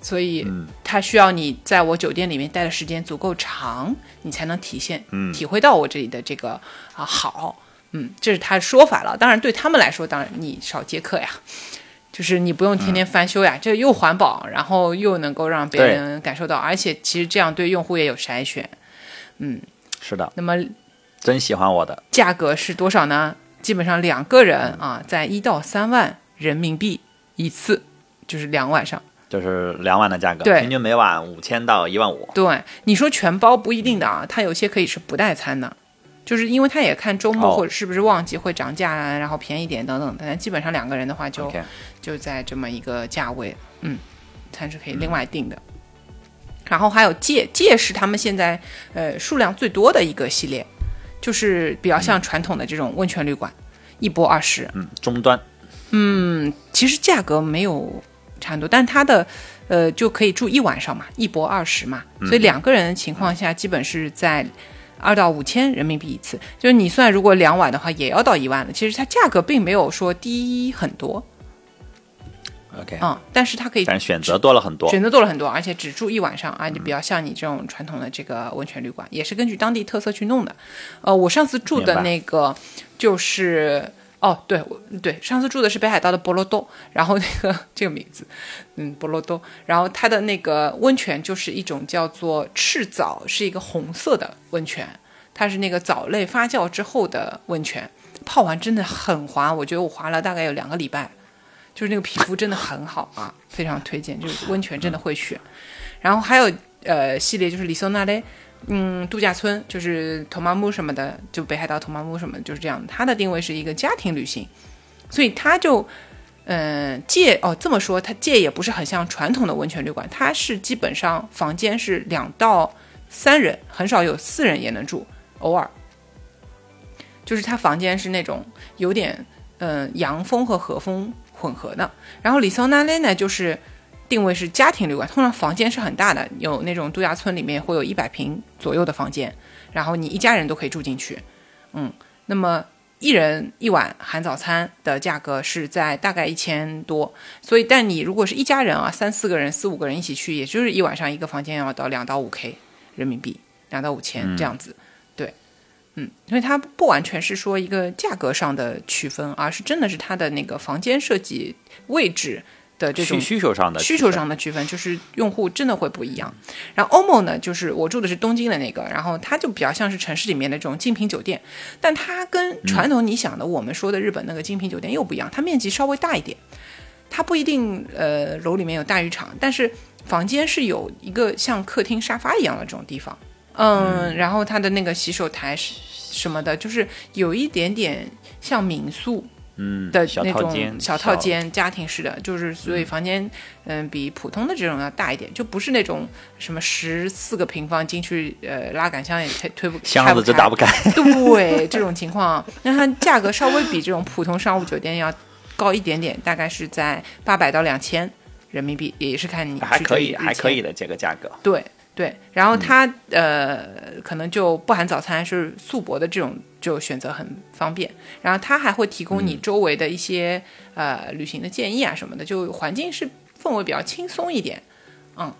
[SPEAKER 3] 所以，它需要你在我酒店里面待的时间足够长，你才能体现、体会到我这里的这个啊好。嗯，这是他的说法了。当然，对他们来说，当然你少接客呀，就是你不用天天翻修呀，这又环保，然后又能够让别人感受到，而且其实这样对用户也有筛选。嗯，
[SPEAKER 2] 是的。
[SPEAKER 3] 那么，
[SPEAKER 2] 真喜欢我的
[SPEAKER 3] 价格是多少呢？基本上两个人啊，在一到三万人民币一次，就是两晚上。
[SPEAKER 2] 就是两晚的价格，
[SPEAKER 3] 对，
[SPEAKER 2] 平均每晚五千到一万五。
[SPEAKER 3] 对，你说全包不一定的啊，它有些可以是不带餐的，就是因为它也看周末或者是不是旺季会涨价啊，然后便宜点等等。但基本上两个人的话就就在这么一个价位，嗯，餐是可以另外订的。然后还有戒戒是他们现在呃数量最多的一个系列，就是比较像传统的这种温泉旅馆，一波二十，
[SPEAKER 2] 嗯，终端，
[SPEAKER 3] 嗯，其实价格没有。差不多，但他的，呃，就可以住一晚上嘛，一博二十嘛，所以两个人的情况下，基本是在二到五千人民币一次。就是你算，如果两晚的话，也要到一万了。其实它价格并没有说低很多。
[SPEAKER 2] OK，
[SPEAKER 3] 嗯，但是它可以，
[SPEAKER 2] 但选择多了很多，
[SPEAKER 3] 选择多了很多，而且只住一晚上啊，就比较像你这种传统的这个温泉旅馆，也是根据当地特色去弄的。呃，我上次住的那个就是。哦，对，我对上次住的是北海道的博罗多，然后那个这个名字，嗯，博罗多，然后它的那个温泉就是一种叫做赤藻，是一个红色的温泉，它是那个藻类发酵之后的温泉，泡完真的很滑，我觉得我滑了大概有两个礼拜，就是那个皮肤真的很好啊，非常推荐，就是温泉真的会选，然后还有呃系列就是里松那嘞。嗯，度假村就是托马木什么的，就北海道托马木什么就是这样。它的定位是一个家庭旅行，所以它就，嗯，借哦这么说，它借也不是很像传统的温泉旅馆，它是基本上房间是两到三人，很少有四人也能住，偶尔，就是它房间是那种有点嗯洋风和和风混合的。然后里桑那雷呢，就是定位是家庭旅馆，通常房间是很大的，有那种度假村里面会有一百平左右的房间，然后你一家人都可以住进去。嗯，那么一人一晚含早餐的价格是在大概一千多，所以但你如果是一家人啊，三四个人、四五个人一起去，也就是一晚上一个房间要到两到五 K 人民币，两到五千这样子。对，嗯，因为它不完全是说一个价格上的区分，而是真的是它的那个房间设计位置。的这种
[SPEAKER 2] 需求上的
[SPEAKER 3] 需求上的区分，就是用户真的会不一样。然后 OMO 呢，就是我住的是东京的那个，然后它就比较像是城市里面的这种精品酒店，但它跟传统你想的我们说的日本那个精品酒店又不一样，它面积稍微大一点，它不一定呃楼里面有大浴场，但是房间是有一个像客厅沙发一样的这种地方，嗯，然后它的那个洗手台什么的，就是有一点点像民宿。
[SPEAKER 2] 嗯
[SPEAKER 3] 的
[SPEAKER 2] 小
[SPEAKER 3] 那种
[SPEAKER 2] 套间
[SPEAKER 3] 小套间，家庭式的，就是所以房间嗯比普通的这种要大一点，就不是那种什么十四个平方进去呃拉杆箱也推推不
[SPEAKER 2] 箱子就打不开。
[SPEAKER 3] 对这种情况，那它价格稍微比这种普通商务酒店要高一点点，大概是在八百到两千人民币，也是看你
[SPEAKER 2] 还可以，还可以的这个价格。
[SPEAKER 3] 对对，然后它、呃可能就不含早餐，是素泊的这种就选择很方便。然后它还会提供你周围的一些、呃旅行的建议啊什么的，就环境是氛围比较轻松一点。嗯，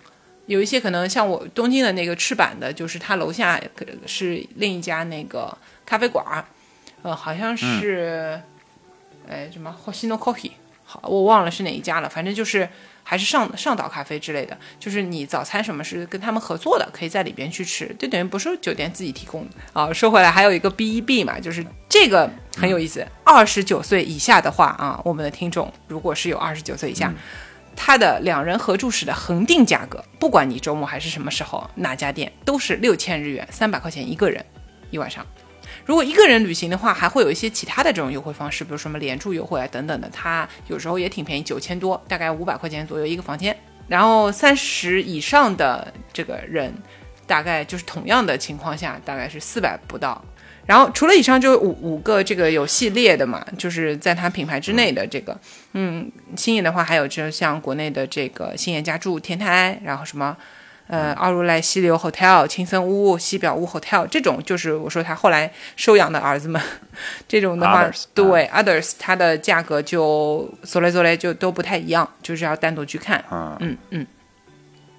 [SPEAKER 3] 有一些可能像我东京的那个赤坂的，就是它楼下可是另一家那个咖啡馆儿，呃，好像是，哎、什么 Hoshino Coffee，我忘了是哪一家了，反正就是还是上上岛咖啡之类的，就是你早餐什么是跟他们合作的，可以在里边去吃，就等于不是酒店自己提供的啊。说回来，还有一个 B E B 嘛，就是这个很有意思，二十九岁以下的话啊，我们的听众如果是有二十九岁以下。它的两人合住室的恒定价格，不管你周末还是什么时候，哪家店都是六千日元，三百块钱一个人一晚上。如果一个人旅行的话，还会有一些其他的这种优惠方式，比如什么连住优惠啊等等的，它有时候也挺便宜，九千多，大概五百块钱左右一个房间。然后三十以上的这个人，大概就是同样的情况下，大概是四百不到。然后除了以上就五五个这个有系列的嘛，就是在它品牌之内的这个，嗯，星野的话还有就像国内的这个星野家住天台，然后什么。呃，奥如来溪流 hotel、青森屋、西表屋 hotel 这种，就是我说他后来收养的儿子们，这种的话
[SPEAKER 2] Others，
[SPEAKER 3] 对、others 它的价格就走来走来就都不太一样，就是要单独去看。
[SPEAKER 2] 嗯
[SPEAKER 3] 嗯嗯，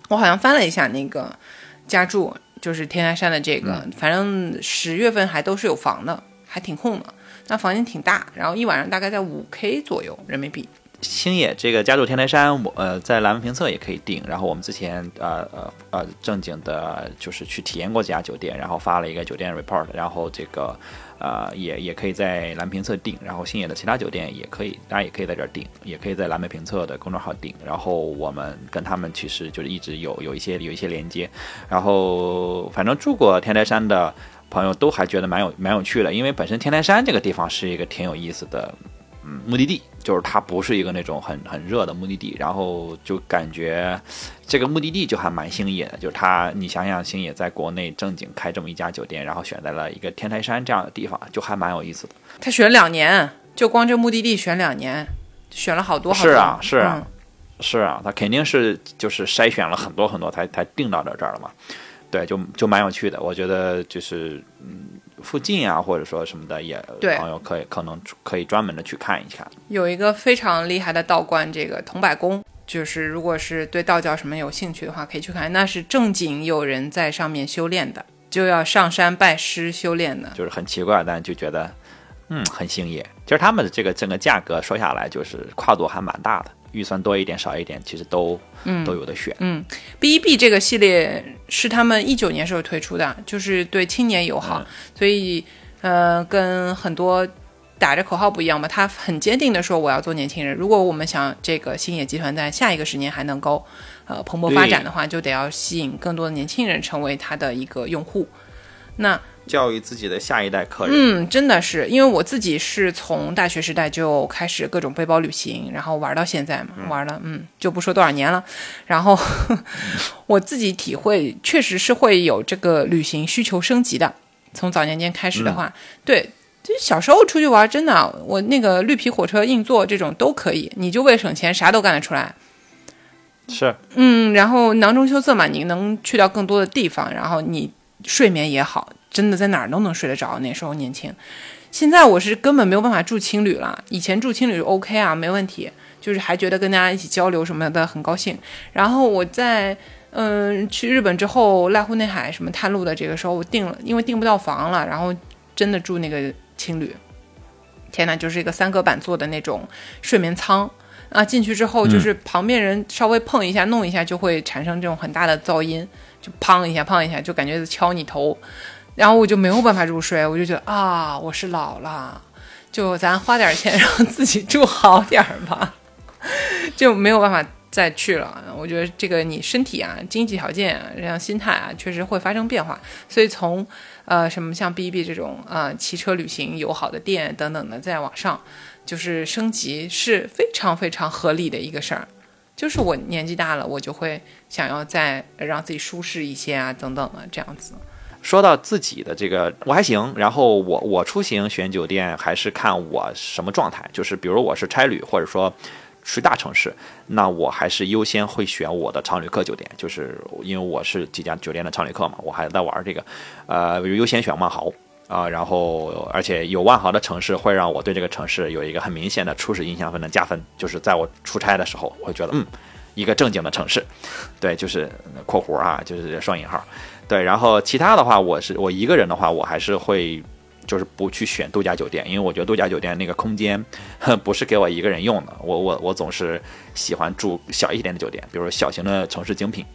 [SPEAKER 3] 我好像翻了一下那个家住，就是天台山的这个，反正十月份还都是有房的，还挺空的。那房间挺大，然后一晚上大概在五 K 左右人民币。
[SPEAKER 2] 星野这个家住天台山，我呃在蓝纹评测也可以订。然后我们之前呃呃呃正经的，就是去体验过这家酒店，然后发了一个酒店 report，然后这个呃也也可以在蓝评测订。然后星野的其他酒店也可以，当然也可以在这儿订，也可以在蓝莓评测的公众号订。然后我们跟他们其实就是一直有有一些有一些连接。然后反正住过天台山的朋友都还觉得蛮有蛮有趣的，因为本身天台山这个地方是一个挺有意思的。嗯，目的地就是它不是一个那种很很热的目的地，然后就感觉这个目的地就还蛮星野的，就是他，你想想星野在国内正经开这么一家酒店，然后选在了一个天台山这样的地方，就还蛮有意思的。
[SPEAKER 3] 他选两年，就光这目的地选两年，选了好多好多。
[SPEAKER 2] 是啊是啊
[SPEAKER 3] 嗯
[SPEAKER 2] 是啊，他肯定是就是筛选了很多很多才才定到这这儿了嘛，对，就就蛮有趣的，我觉得就是嗯附近啊或者说什么的也
[SPEAKER 3] 对
[SPEAKER 2] 朋友可以可能可以专门的去看一看。
[SPEAKER 3] 有一个非常厉害的道观，这个桐柏宫，就是如果是对道教什么有兴趣的话，可以去看，那是正经有人在上面修炼的，就要上山拜师修炼的。
[SPEAKER 2] 就是很奇怪，但就觉得嗯很兴业。其实他们的这个整个价格说下来，就是跨度还蛮大的，预算多一点少一点，其实都
[SPEAKER 3] 嗯
[SPEAKER 2] 都有的选。
[SPEAKER 3] 嗯 B E B 这个系列是他们一九年时候推出的，就是对青年友好，所以呃，跟很多打着口号不一样嘛，他很坚定的说我要做年轻人。如果我们想这个星野集团在下一个十年还能够呃蓬勃发展的话，就得要吸引更多的年轻人成为他的一个用户。那
[SPEAKER 2] 教育自己的下一代客人，
[SPEAKER 3] 嗯，真的是，因为我自己是从大学时代就开始各种背包旅行，然后玩到现在嘛，玩了，嗯，就不说多少年了。然后我自己体会，确实是会有这个旅行需求升级的。从早年间开始的话，对，就小时候出去玩，真的，我那个绿皮火车硬座这种都可以，你就为省钱，啥都干得出来。
[SPEAKER 2] 是，
[SPEAKER 3] 嗯，然后囊中羞涩嘛，你能去到更多的地方，然后你睡眠也好，真的在哪儿都能睡得着。那时候年轻，现在我是根本没有办法住青旅了。以前住青旅 OK 啊，没问题，就是还觉得跟大家一起交流什么的很高兴。然后我在嗯去日本之后，濑户内海什么探路的这个时候，我订了，因为订不到房了，然后真的住那个青旅。天呐，就是一个三隔板做的那种睡眠舱。啊，进去之后就是旁边人稍微碰一下、弄一下，就会产生这种很大的噪音，就砰一下、砰一下，就感觉敲你头，然后我就没有办法入睡，我就觉得啊，我是老了，就咱花点钱让自己住好点吧，就没有办法再去了。我觉得这个你身体啊、经济条件啊、这样心态啊，确实会发生变化。所以从呃什么像 B B 这种呃骑车旅行友好的店等等的，再往上。就是升级是非常非常合理的一个事儿，就是我年纪大了，我就会想要再让自己舒适一些啊，等等的这样子。
[SPEAKER 2] 说到自己的这个，我还行。然后我我出行选酒店还是看我什么状态，就是比如我是差旅或者说去大城市，那我还是优先会选我的常旅客酒店，就是因为我是几家酒店的常旅客嘛，我还在玩这个，呃，优先选万豪。啊，然后而且有万豪的城市会让我对这个城市有一个很明显的初始印象分的加分，就是在我出差的时候，我会觉得嗯，一个正经的城市，对，就是括弧啊，就是双引号，对，然后其他的话，我是我一个人的话，我还是会就是不去选度假酒店，因为我觉得度假酒店那个空间不是给我一个人用的，我我我总是喜欢住小一点的酒店，比如小型的城市精品。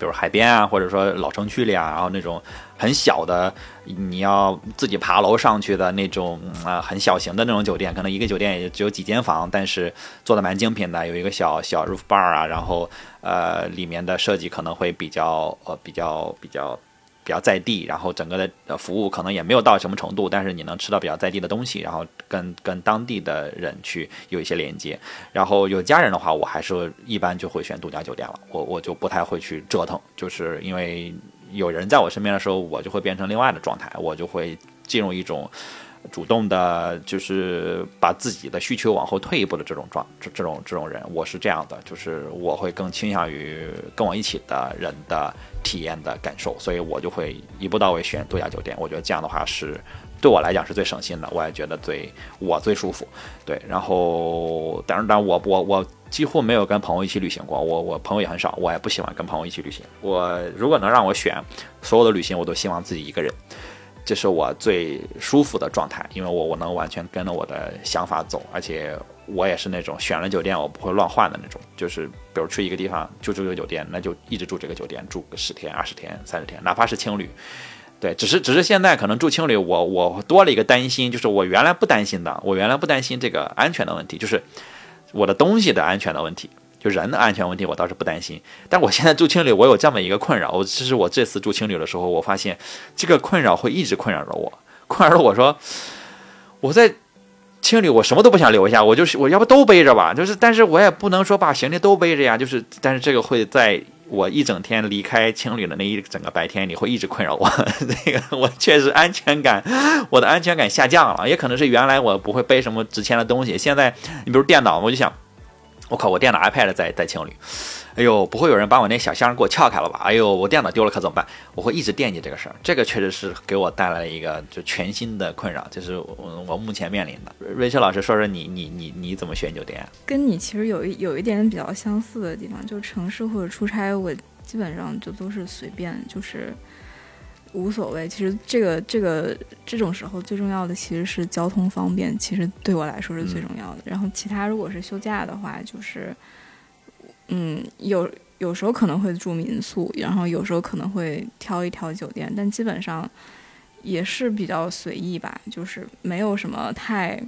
[SPEAKER 2] 比如海边啊，或者说老城区里啊，然后那种很小的，你要自己爬楼上去的那种啊，很小型的那种酒店，可能一个酒店也只有几间房，但是做的蛮精品的，有一个小小 roof bar 啊，然后呃，里面的设计可能会比较呃比较比较。比较比较在地，然后整个的服务可能也没有到什么程度，但是你能吃到比较在地的东西，然后跟跟当地的人去有一些连接。然后有家人的话，我还是一般就会选度假酒店了，我我就不太会去折腾，就是因为有人在我身边的时候，我就会变成另外的状态，我就会进入一种。主动的，就是把自己的需求往后退一步的这种状，这这种这种人，我是这样的，就是我会更倾向于跟我一起的人的体验的感受，所以我就会一步到位选度假酒店。我觉得这样的话是对我来讲是最省心的，我也觉得最我最舒服。对，然后当然，但我我我几乎没有跟朋友一起旅行过，我我朋友也很少，我也不喜欢跟朋友一起旅行。我如果能让我选所有的旅行，我都希望自己一个人。这是我最舒服的状态，因为我我能完全跟着我的想法走，而且我也是那种选了酒店我不会乱换的那种，就是比如去一个地方就住这个酒店，那就一直住这个酒店，住个十天、二十天、三十天，哪怕是青旅，对，只是只是现在可能住青旅，我我多了一个担心，就是我原来不担心的，我原来不担心这个安全的问题，就是我的东西的安全的问题。就人的安全问题，我倒是不担心。但我现在住青旅，我有这么一个困扰。我其实我这次住青旅的时候，我发现这个困扰会一直困扰着我，困扰着我说我在青旅，我什么都不想留下，我就是我要不都背着吧。就是，但是我也不能说把行李都背着呀。就是，但是这个会在我一整天离开青旅的那一整个白天里，会一直困扰我。那个我确实安全感，我的安全感下降了。也可能是原来我不会背什么值钱的东西，现在你比如电脑，我就想。我靠！我电脑 iPad 在在青旅，哎呦，不会有人把我那小箱给我撬开了吧？哎呦，我电脑丢了可怎么办？我会一直惦记这个事儿，这个确实是给我带来了一个就全新的困扰，就是我我目前面临的。瑞秋老师说说你你你你怎么选酒店？
[SPEAKER 1] 跟你其实有一有一点比较相似的地方，就城市或者出差，我基本上就都是随便，就是。无所谓，其实这个这个这种时候最重要的其实是交通方便，其实对我来说是最重要的。然后其他如果是休假的话，就是嗯有有时候可能会住民宿，然后有时候可能会挑一挑酒店，但基本上也是比较随意吧，就是没有什么太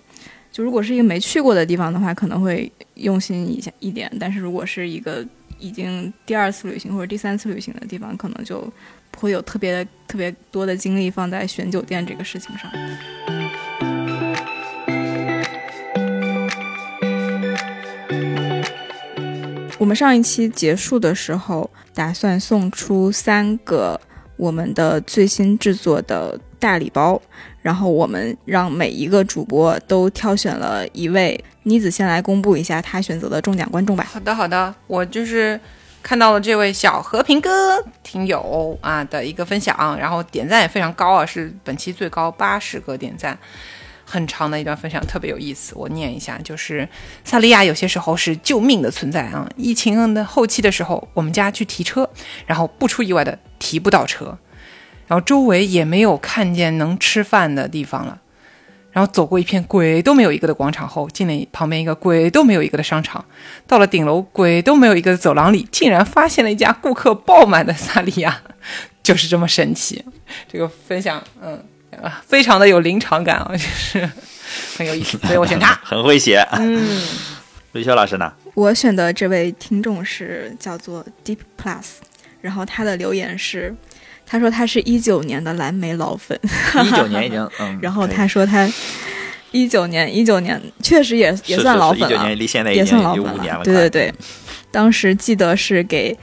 [SPEAKER 1] 就如果是一个没去过的地方的话，可能会用心一下一点。但是如果是一个已经第二次旅行或者第三次旅行的地方，可能就。不会有特别特别多的精力放在选酒店这个事情上。我们上一期结束的时候，打算送出三个我们的最新制作的大礼包，然后我们让每一个主播都挑选了一位，妮子先来公布一下他选择的中奖观众吧。
[SPEAKER 3] 好的，好的，我就是看到了这位小和平哥听友啊的一个分享，然后点赞也非常高啊，是本期最高八十个点赞，很长的一段分享，特别有意思。我念一下，就是萨利亚有些时候是救命的存在啊。疫情的后期的时候，我们家去提车，然后不出意外的提不到车，然后周围也没有看见能吃饭的地方了。然后走过一片鬼都没有一个的广场后，进了旁边一个鬼都没有一个的商场，到了顶楼鬼都没有一个的走廊里，竟然发现了一家顾客爆满的萨莉亚，就是这么神奇。这个分享，嗯啊，非常的有临场感啊，就是很有意思，所以我选他。
[SPEAKER 2] 很会写。
[SPEAKER 3] 嗯，
[SPEAKER 2] 吕修老师呢？
[SPEAKER 1] 我选的这位听众是叫做 Deep Plus，然后他的留言是，他说他是一九年的蓝莓老粉，
[SPEAKER 2] 一九年已经嗯，
[SPEAKER 1] 然后他说他一九年一九年确实也也算老粉了
[SPEAKER 2] 一九年，离现在已
[SPEAKER 1] 也
[SPEAKER 2] 经
[SPEAKER 1] 算老粉
[SPEAKER 2] 有五年了。
[SPEAKER 1] 对对对，当时记得是给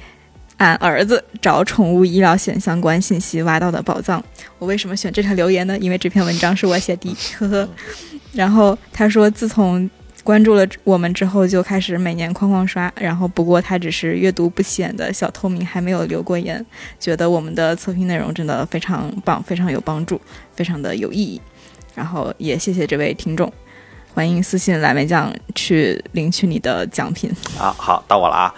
[SPEAKER 1] 俺儿子找宠物医疗险相关信息挖到的宝藏。我为什么选这条留言呢？因为这篇文章是我写的，呵呵。然后他说，自从关注了我们之后，就开始每年哐哐刷。然后不过他只是阅读不起眼的小透明，还没有留过言。觉得我们的测评内容真的非常棒，非常有帮助，非常的有意义。然后也谢谢这位听众，欢迎私信蓝莓酱去领取你的奖品。
[SPEAKER 2] 啊，好，到我了啊！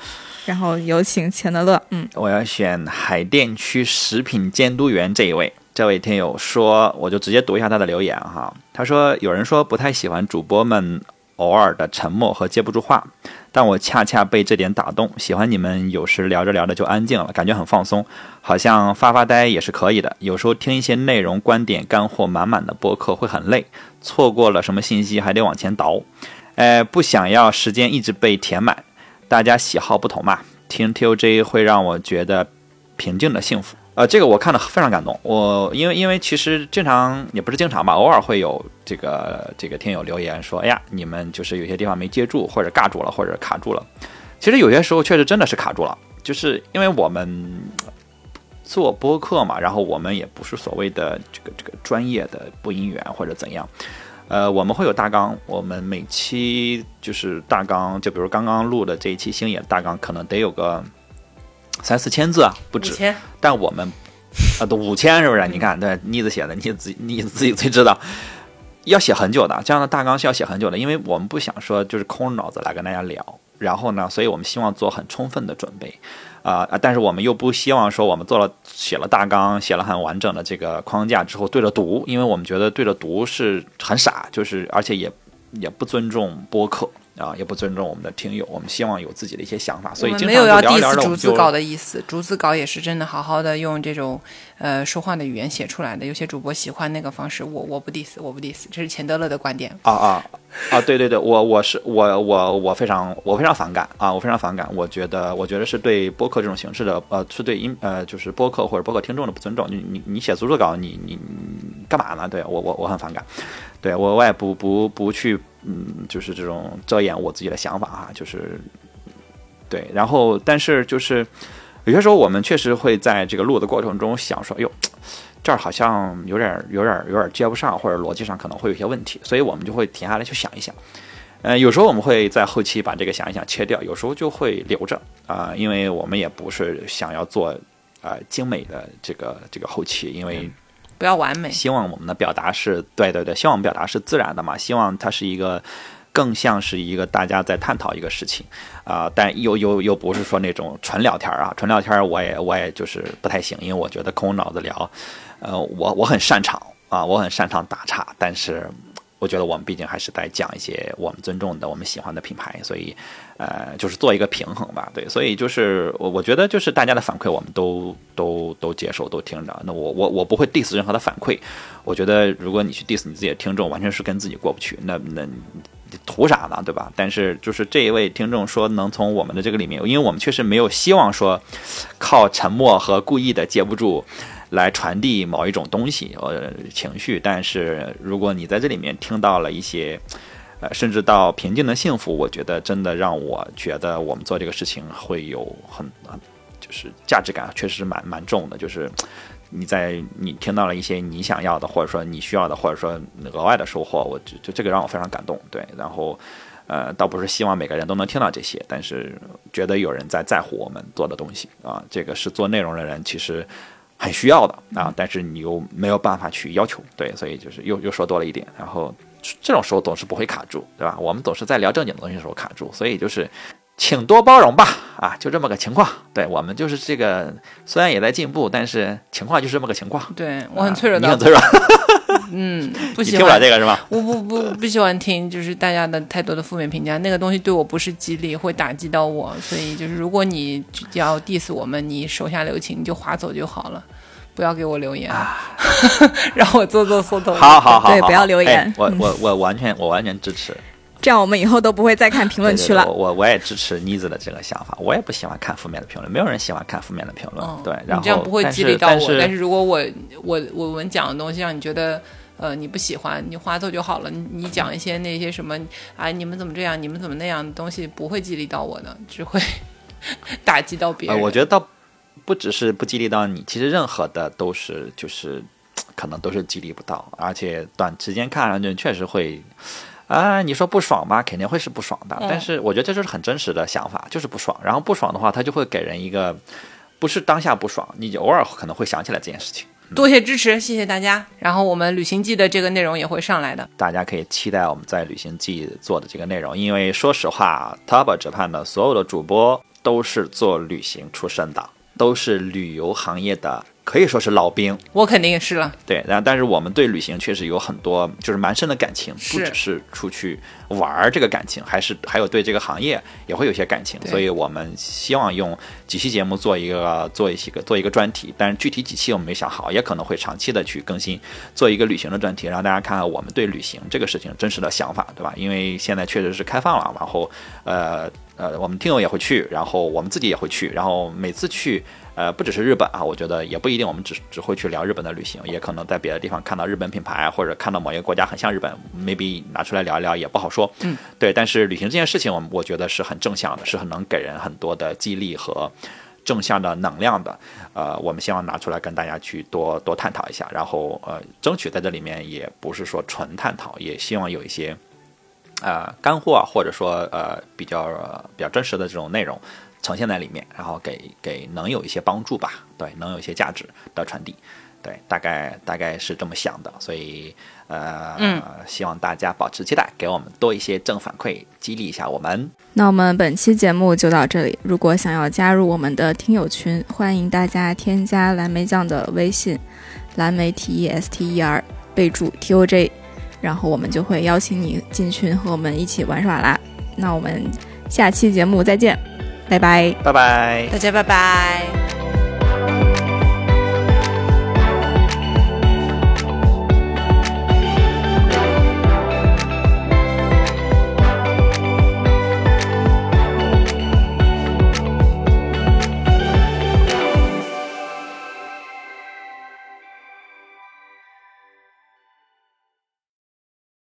[SPEAKER 1] 然后有请钱德勒，嗯，
[SPEAKER 2] 我要选海淀区食品监督员这一位。这位听友说，我就直接读一下他的留言哈。他说，有人说不太喜欢主播们偶尔的沉默和接不住话，但我恰恰被这点打动。喜欢你们有时聊着聊着就安静了，感觉很放松，好像发发呆也是可以的。有时候听一些内容、观点、干货满满的播客会很累，错过了什么信息还得往前倒。哎，不想要时间一直被填满。大家喜好不同嘛，听 TOJ 会让我觉得平静的幸福。呃，这个我看了非常感动。我因为因为其实经常也不是经常吧，偶尔会有这个这个听友留言说，哎呀，你们就是有些地方没接住，或者尬住了，或者卡住了。其实有些时候确实真的是卡住了，就是因为我们做播客嘛，然后我们也不是所谓的这个这个专业的播音员或者怎样。呃，我们会有大纲，我们每期就是大纲，就比如刚刚录的这一期星野大纲，可能得有个三四千字啊，不止。但我们啊，都五千是不是？你看，对，妮子写的，你自己你自己最知道，要写很久的，这样的大纲是要写很久的，因为我们不想说就是空着脑子来跟大家聊，然后呢，所以我们希望做很充分的准备，啊、啊，但是我们又不希望说我们做了写了大纲，写了很完整的这个框架之后对着读，因为我们觉得对着读是很傻，就是而且也也不尊重播客。啊，也不尊重我们的听友，我们希望有自己的一些想法，所以
[SPEAKER 3] 没有要 diss
[SPEAKER 2] 着我们就
[SPEAKER 3] 逐字稿的意思，逐字稿也是真的好好的用这种呃说话的语言写出来的。有些主播喜欢那个方式，我我不 diss，我不 diss，这是钱德勒的观点。
[SPEAKER 2] 啊啊啊！对对对，我我是我我我非常我非常反感啊！我非常反感，我觉得我觉得是对播客这种形式的呃，是对音呃就是播客或者播客听众的不尊重。你你你写逐字稿，你你你干嘛呢？对我我我很反感，对我我也不不不去嗯，就是这种遮掩我自己的想法啊，就是对，然后但是就是有些时候我们确实会在这个录的过程中想说，哎呦。这儿好像有点、有点、有点接不上，或者逻辑上可能会有些问题，所以我们就会停下来去想一想。呃，有时候我们会在后期把这个想一想切掉，有时候就会留着啊、因为我们也不是想要做啊、精美的这个这个后期，因为
[SPEAKER 3] 不要完美，
[SPEAKER 2] 希望我们的表达是对对对，希望我们表达是自然的嘛，希望它是一个更像是一个大家在探讨一个事情啊、但又又又不是说那种纯聊天啊，纯聊天我也我也就是不太行，因为我觉得空脑子聊，呃，我我很擅长啊，我很擅长打岔，但是。我觉得我们毕竟还是在讲一些我们尊重的、我们喜欢的品牌，所以，呃，就是做一个平衡吧。对，所以就是我我觉得就是大家的反馈我们都都都接受、都听着。那我我我不会 diss 任何的反馈。我觉得如果你去 diss 你自己的听众，完全是跟自己过不去。那那图啥呢？对吧？但是就是这一位听众说能从我们的这个里面，因为我们确实没有希望说靠沉默和故意的接不住。来传递某一种东西，呃，情绪。但是如果你在这里面听到了一些，呃，甚至到平静的幸福，我觉得真的让我觉得我们做这个事情会有很，很就是价值感，确实是蛮蛮重的。就是你在你听到了一些你想要的，或者说你需要的，或者说额外的收获，我就就这个让我非常感动。对，然后呃，倒不是希望每个人都能听到这些，但是觉得有人在在乎我们做的东西啊，这个是做内容的人其实很需要的啊，但是你又没有办法去要求，对，所以就是又又说多了一点，然后这种时候总是不会卡住，对吧？我们总是在聊正经的东西的时候卡住，所以就是。请多包容吧，啊，就这么个情况。对我们就是这个，虽然也在进步，但是情况就是这么个情况。
[SPEAKER 3] 对我很脆弱的，
[SPEAKER 2] 你很脆弱。
[SPEAKER 3] 嗯，不喜
[SPEAKER 2] 欢听不了这个是吧？
[SPEAKER 3] 我不不不喜欢听，就是大家的太多的负面评价，那个东西对我不是激励，会打击到我。所以就是，如果你要 diss 我们，你手下留情，就划走就好了，不要给我留言，让我做做缩头。
[SPEAKER 2] 好好好，
[SPEAKER 1] 对，不要留言。
[SPEAKER 2] 我我我完全我完全支持。
[SPEAKER 1] 这样我们以后都不会再看评论区了。
[SPEAKER 2] 我我我也支持妮子的这个想法，我也不喜欢看负面的评论，没有人喜欢看负面的评论。对，然后
[SPEAKER 3] 这样不会激励到
[SPEAKER 2] 我。
[SPEAKER 3] 但是如果我我我们讲的东西让你觉得呃你不喜欢，你划走就好了。你讲一些那些什么啊你们怎么这样，你们怎么那样的东西不会激励到我的，只会 打击到别人。
[SPEAKER 2] 我觉得倒不只是不激励到你，其实任何的都是就是可能都是激励不到，而且短时间看上去确实会。啊，你说不爽吧，肯定会是不爽的。但是我觉得这就是很真实的想法，就是不爽。然后不爽的话，他就会给人一个，不是当下不爽，你偶尔可能会想起来这件事情。
[SPEAKER 3] 多谢支持，谢谢大家。然后我们旅行记的这个内容也会上来的，
[SPEAKER 2] 大家可以期待我们在旅行记做的这个内容。因为说实话，Top Japan 的所有的主播都是做旅行出身的，都是旅游行业的。可以说是老兵，
[SPEAKER 3] 我肯定是了。
[SPEAKER 2] 对，然后但是我们对旅行确实有很多，就是蛮深的感情，不只是出去玩儿这个感情，还是还有对这个行业也会有些感情。所以我们希望用几期节目做一个做一些个做一个专题，但是具体几期我们没想好，也可能会长期的去更新，做一个旅行的专题，让大家看看我们对旅行这个事情真实的想法，对吧？因为现在确实是开放了，然后呃呃，我们听友也会去，然后我们自己也会去，然后每次去。呃，不只是日本啊，我觉得也不一定，我们只只会去聊日本的旅行，也可能在别的地方看到日本品牌，或者看到某一个国家很像日本，maybe 拿出来聊一聊也不好说。
[SPEAKER 3] 嗯，
[SPEAKER 2] 对。但是旅行这件事情，我我觉得是很正向的，是很能给人很多的激励和正向的能量的。呃，我们希望拿出来跟大家去多多探讨一下，然后呃，争取在这里面也不是说纯探讨，也希望有一些呃干货啊，或者说呃比较比较真实的这种内容。呈现在里面，然后给给能有一些帮助吧，对，能有一些价值的传递，对，大概大概是这么想的，所以呃，
[SPEAKER 3] 嗯，
[SPEAKER 2] 希望大家保持期待，给我们多一些正反馈，激励一下我们。
[SPEAKER 1] 那我们本期节目就到这里，如果想要加入我们的听友群，欢迎大家添加蓝莓酱的微信，蓝莓 T E S T E R，备注 T O J，然后我们就会邀请你进群和我们一起玩耍啦。那我们下期节目再见。拜拜，
[SPEAKER 2] 拜拜，
[SPEAKER 3] 大家拜拜。